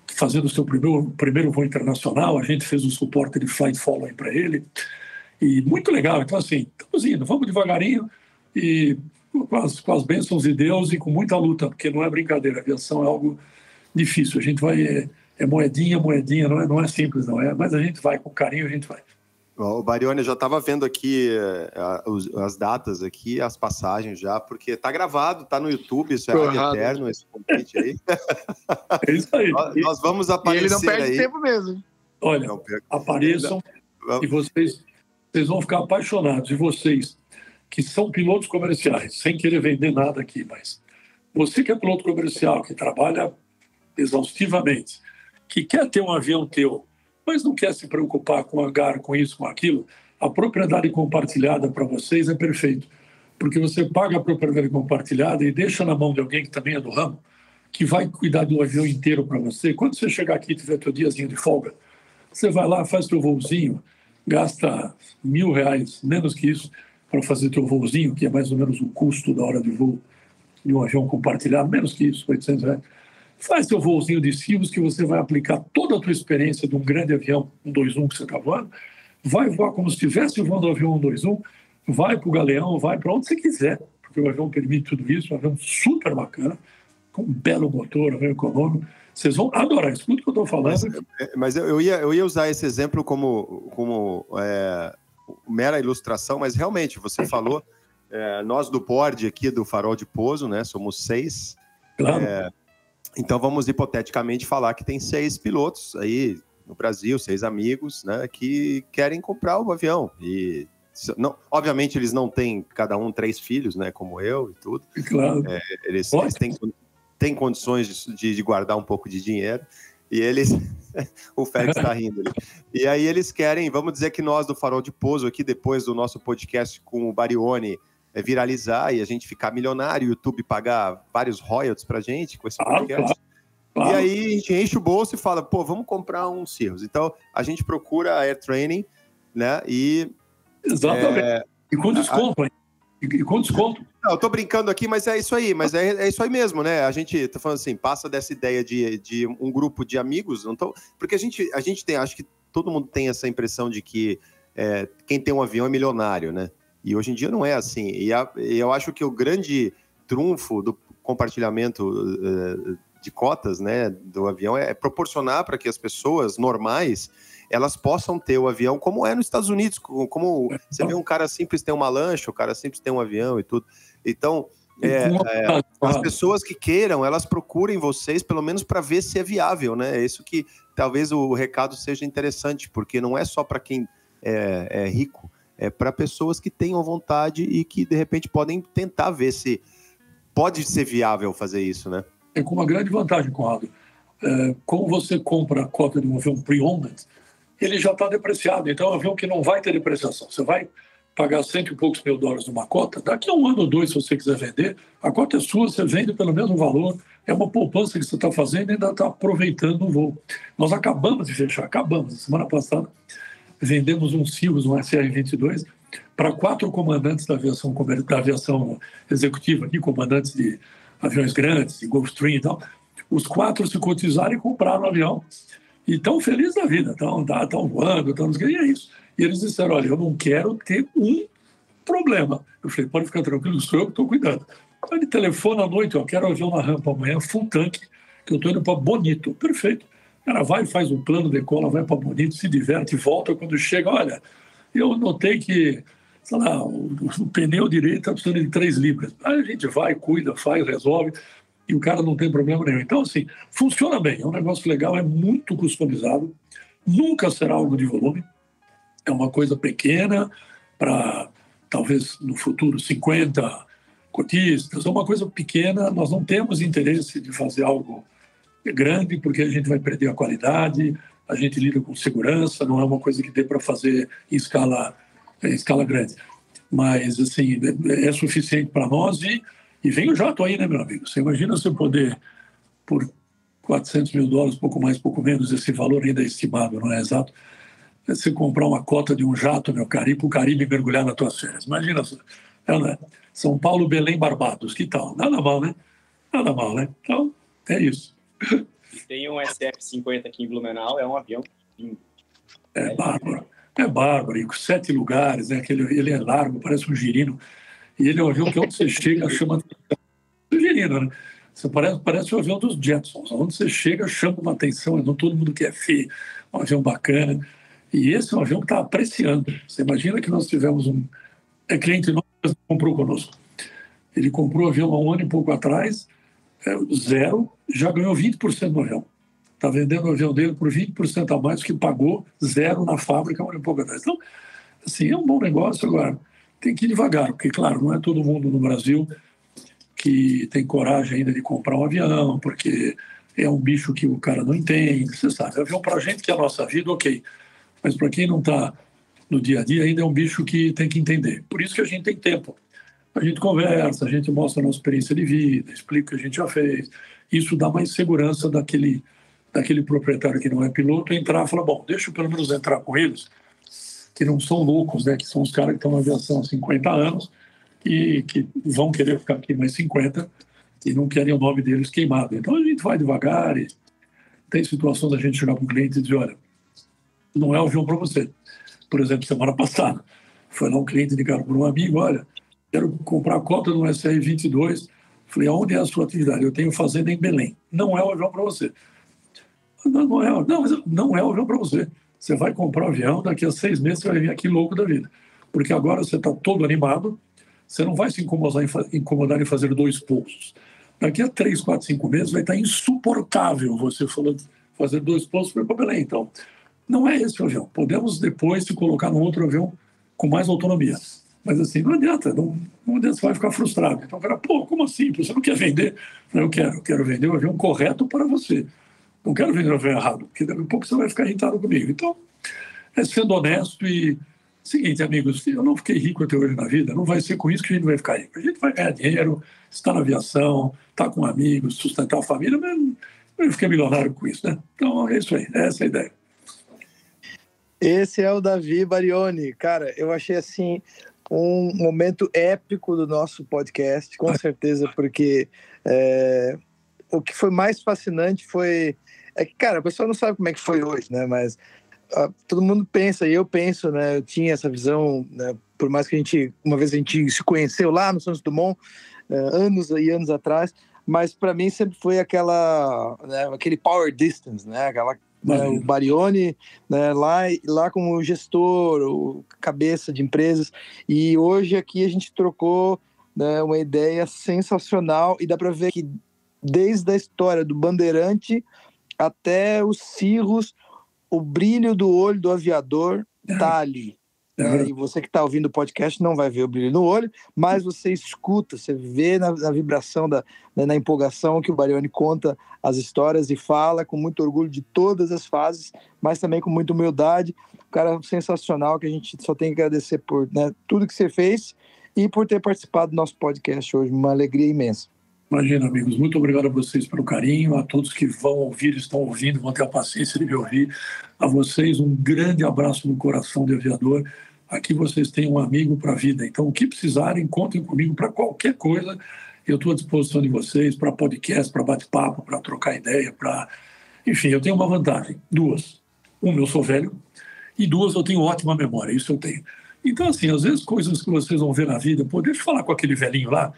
fazendo o seu primeiro, primeiro voo internacional. A gente fez um suporte de flight following para ele. E muito legal. Então, assim, estamos indo, vamos devagarinho e com as, com as bênçãos de Deus e com muita luta, porque não é brincadeira, a aviação é algo difícil. A gente vai é moedinha, moedinha, não é, não é simples, não é, mas a gente vai, com carinho a gente vai. O Barione, eu já estava vendo aqui uh, as datas aqui, as passagens já, porque está gravado, está no YouTube, isso é eterno, esse convite aí. É isso aí. nós, nós, vamos aparecer e ele não perde aí. tempo mesmo. Olha, apareçam e vocês, vocês vão ficar apaixonados. E vocês, que são pilotos comerciais, sem querer vender nada aqui, mas você que é piloto comercial, que trabalha exaustivamente, que quer ter um avião teu, mas não quer se preocupar com hangar, com isso, com aquilo, a propriedade compartilhada para vocês é perfeito. Porque você paga a propriedade compartilhada e deixa na mão de alguém que também é do ramo, que vai cuidar do avião inteiro para você. Quando você chegar aqui e tiver teu diazinho de folga, você vai lá, faz teu voozinho, gasta mil reais, menos que isso, para fazer teu voozinho, que é mais ou menos o custo da hora de voo de um avião compartilhado, menos que isso, 800 reais Faz seu voozinho de civos que você vai aplicar toda a tua experiência de um grande avião 121 que você está voando, vai voar como se estivesse voando o avião 121, vai para o galeão, vai para onde você quiser, porque o avião permite tudo isso, um avião super bacana, com um belo motor, um avião econômico. Vocês vão adorar, escuta o que eu estou falando. Mas, é, mas, eu, ia, eu ia usar esse exemplo como, como é, mera ilustração, mas realmente, você falou, é, nós do board aqui do Farol de Pouso, né, somos seis. Claro. É, então vamos hipoteticamente falar que tem seis pilotos aí no Brasil, seis amigos, né, que querem comprar o avião. E não, obviamente eles não têm cada um três filhos, né, como eu e tudo. Claro. É, eles, eles têm, têm condições de, de, guardar um pouco de dinheiro. E eles. o Félix está rindo ali. E aí eles querem, vamos dizer que nós do Farol de Pouso, aqui depois do nosso podcast com o Barione, é, viralizar e a gente ficar milionário, o YouTube pagar vários royalties pra gente com esse podcast. E aí a gente enche o bolso e fala, pô, vamos comprar um Cirrus. Então a gente procura a Air Training, né? E. Exatamente. É, e com desconto, a, e, com desconto. Não, eu tô brincando aqui, mas é isso aí, mas é, é isso aí mesmo, né? A gente tá falando assim, passa dessa ideia de, de um grupo de amigos, não tô, porque a gente, a gente tem, acho que todo mundo tem essa impressão de que é, quem tem um avião é milionário, né? E hoje em dia não é assim. E, a, eu acho que o grande trunfo do compartilhamento uh, de cotas né, do avião é, é proporcionar para que as pessoas normais elas possam ter o avião como é nos Estados Unidos, como você vê um cara simples tem uma lancha, o cara simples tem um avião e tudo. Então, é, é, as pessoas que queiram, elas procurem vocês pelo menos para ver se é viável, né? É isso que talvez o recado seja interessante, porque não é só para quem é, é rico, é, para pessoas que tenham vontade e que de repente podem tentar ver se pode ser viável fazer isso, né? É com uma grande vantagem, Conrado. É, como você compra a cota de um avião pre-owned, ele já está depreciado. Então é um avião que não vai ter depreciação. Você vai pagar cento e poucos mil dólares numa cota, daqui a um ano ou dois, se você quiser vender, a cota é sua, você vende pelo mesmo valor, é uma poupança que você está fazendo e ainda está aproveitando o voo. Nós acabamos de fechar, acabamos, semana passada, vendemos um Cirrus, um SR-22, para quatro comandantes da aviação, da aviação executiva, aqui, comandantes de aviões grandes, de Gulfstream e tal. Os quatro se cotizaram e compraram o avião. E estão felizes da vida, estão tá, voando, estão... E é isso. E eles disseram, olha, eu não quero ter um problema. Eu falei, pode ficar tranquilo, sou eu que estou cuidando. Ele telefona à noite, eu quero avião na rampa amanhã, full tanque, que eu estou indo para Bonito. Perfeito. O cara vai, faz um plano, decola, vai para Bonito, se diverte, volta. Quando chega, olha, eu notei que, sei lá, o, o pneu direito está precisando de 3 libras. Aí a gente vai, cuida, faz, resolve, e o cara não tem problema nenhum. Então, assim, funciona bem, é um negócio legal, é muito customizado, nunca será algo de volume, é uma coisa pequena para, talvez, no futuro, 50 cotistas, é uma coisa pequena, nós não temos interesse de fazer algo grande, porque a gente vai perder a qualidade, a gente lida com segurança, não é uma coisa que dê para fazer em escala, em escala grande. Mas, assim, é, é suficiente para nós e, e vem o jato aí, né, meu amigo? Você imagina você poder, por 400 mil dólares, pouco mais, pouco menos, esse valor ainda é estimado, não é exato? Você comprar uma cota de um jato, meu Caribe, para o Caribe mergulhar nas tuas férias. Imagina, né? São Paulo, Belém, Barbados, que tal? Nada mal, né? Nada mal, né? Então, é isso. Tem um SF-50 aqui em Blumenau, é um avião lindo. É, é bárbaro. É bárbaro, e com sete lugares, né? Aquele, ele é largo, parece um girino. E ele é um avião que onde você chega chama um girino, né? Você parece, parece o avião dos Jetsons. Onde você chega chama uma atenção, não todo mundo quer feio. Um avião bacana. E esse é um avião que está apreciando. Você imagina que nós tivemos um é cliente nosso que comprou conosco. Ele comprou o avião há um ano e pouco atrás, zero, já ganhou 20% no avião. Está vendendo o avião dele por 20% a mais do que pagou zero na fábrica um ano e pouco atrás. Então, assim, é um bom negócio. Agora, tem que ir devagar, porque, claro, não é todo mundo no Brasil que tem coragem ainda de comprar um avião, porque é um bicho que o cara não entende, você sabe. Avião para a gente que é a nossa vida, ok. Mas para quem não está no dia a dia, ainda é um bicho que tem que entender. Por isso que a gente tem tempo. A gente conversa, a gente mostra a nossa experiência de vida, explica o que a gente já fez. Isso dá mais segurança daquele, daquele proprietário que não é piloto entrar e falar: bom, deixa eu pelo menos entrar com eles, que não são loucos, né? que são os caras que estão na aviação há 50 anos e que vão querer ficar aqui mais 50 e não querem o nome deles queimado. Então a gente vai devagar e tem situação da gente chegar para o cliente e dizer: olha, não é o avião para você por exemplo, semana passada. Foi lá um cliente ligado por um amigo, olha, quero comprar a cota no SR-22. Falei, aonde é a sua atividade? Eu tenho fazenda em Belém. Não é o avião para você. Não, não, é, não, não é o avião para você. Você vai comprar o avião, daqui a seis meses você vai vir aqui louco da vida. Porque agora você está todo animado, você não vai se incomodar em, incomodar em fazer dois pousos. Daqui a três, quatro, cinco meses vai estar insuportável você falando fazer dois pousos para Belém. Então, não é esse o avião. Podemos depois se colocar num outro avião com mais autonomia. Mas assim, não adianta, não, não adianta, você vai ficar frustrado. Então o cara, pô, como assim? Você não quer vender? Eu quero, eu quero vender o avião correto para você. Não quero vender o avião errado, porque daqui a pouco você vai ficar irritado comigo. Então, é sendo honesto e. Seguinte, amigos, eu não fiquei rico até hoje na vida, não vai ser com isso que a gente vai ficar rico. A gente vai ganhar dinheiro, estar na aviação, estar com amigos, sustentar a família, mas eu fiquei milionário com isso, né? Então é isso aí, é essa a ideia. Esse é o Davi Barioni. Cara, eu achei assim um momento épico do nosso podcast, com certeza, porque é, o que foi mais fascinante foi. É que, cara, a pessoa não sabe como é que foi hoje, né? Mas uh, todo mundo pensa, e eu penso, né? Eu tinha essa visão, né, por mais que a gente, uma vez a gente se conheceu lá no Santos Dumont, uh, anos e anos atrás, mas para mim sempre foi aquela, né, aquele power distance, né? Aquela né, o Barione, né, lá, lá como gestor, o cabeça de empresas, e hoje aqui a gente trocou né, uma ideia sensacional, e dá para ver que desde a história do Bandeirante até os cirros, o brilho do olho do aviador tá ali. Né? E você que está ouvindo o podcast não vai ver o brilho no olho, mas você escuta, você vê na, na vibração, da, né, na empolgação que o Barioni conta as histórias e fala com muito orgulho de todas as fases, mas também com muita humildade. Um cara sensacional que a gente só tem que agradecer por né, tudo que você fez e por ter participado do nosso podcast hoje. Uma alegria imensa. Imagina, amigos, muito obrigado a vocês pelo carinho, a todos que vão ouvir, estão ouvindo, vão ter a paciência de me ouvir. A vocês, um grande abraço no coração de aviador. Aqui vocês têm um amigo para a vida. Então, o que precisarem, contem comigo para qualquer coisa. Eu estou à disposição de vocês para podcast, para bate-papo, para trocar ideia, para. Enfim, eu tenho uma vantagem: duas. Uma, eu sou velho, e duas, eu tenho ótima memória. Isso eu tenho. Então, assim, às vezes coisas que vocês vão ver na vida, pô, deixa eu falar com aquele velhinho lá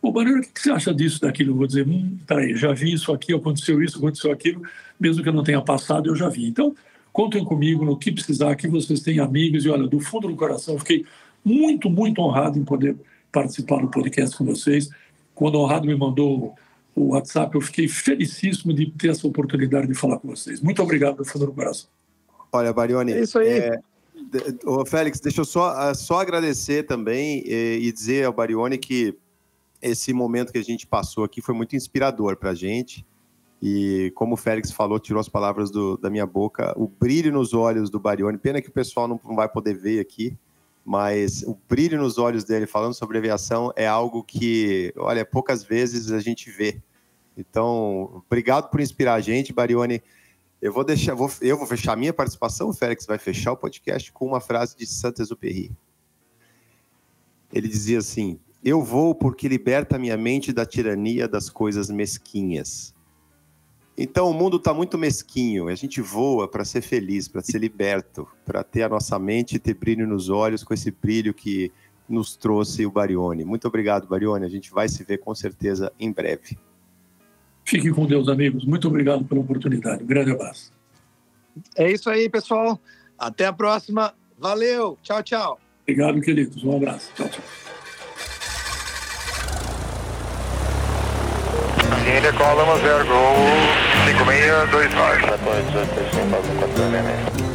Ô, Barreiro, o que você acha disso, daquilo? Eu vou dizer, hum, peraí, já vi isso aqui, aconteceu isso, aconteceu aquilo, mesmo que eu não tenha passado, eu já vi. Então, contem comigo no que precisar, que vocês têm amigos, e olha, do fundo do coração, eu fiquei muito, muito honrado em poder participar do podcast com vocês. Quando o Honrado me mandou o WhatsApp, eu fiquei felicíssimo de ter essa oportunidade de falar com vocês. Muito obrigado do fundo do coração. Olha, Barione, é isso aí. É... Ô, Félix, deixa eu só, ah, só agradecer também e, e dizer ao Barione que esse momento que a gente passou aqui foi muito inspirador para a gente. E como o Félix falou, tirou as palavras do, da minha boca, o brilho nos olhos do Barione. Pena que o pessoal não, não vai poder ver aqui, mas o brilho nos olhos dele falando sobre aviação é algo que, olha, poucas vezes a gente vê. Então, obrigado por inspirar a gente, Barione. Eu vou deixar, vou, eu vou fechar a minha participação, o Félix vai fechar o podcast com uma frase de Saint-Exupéry. Ele dizia assim: eu vou porque liberta minha mente da tirania das coisas mesquinhas. Então o mundo está muito mesquinho. A gente voa para ser feliz, para ser liberto, para ter a nossa mente e ter brilho nos olhos com esse brilho que nos trouxe o Barione. Muito obrigado, Barione. A gente vai se ver com certeza em breve. Fiquem com Deus, amigos. Muito obrigado pela oportunidade. Um grande abraço. É isso aí, pessoal. Até a próxima. Valeu. Tchau, tchau. Obrigado, queridos. Um abraço. Tchau, tchau. India, Column 0, Go 5629. 14, 18, 4,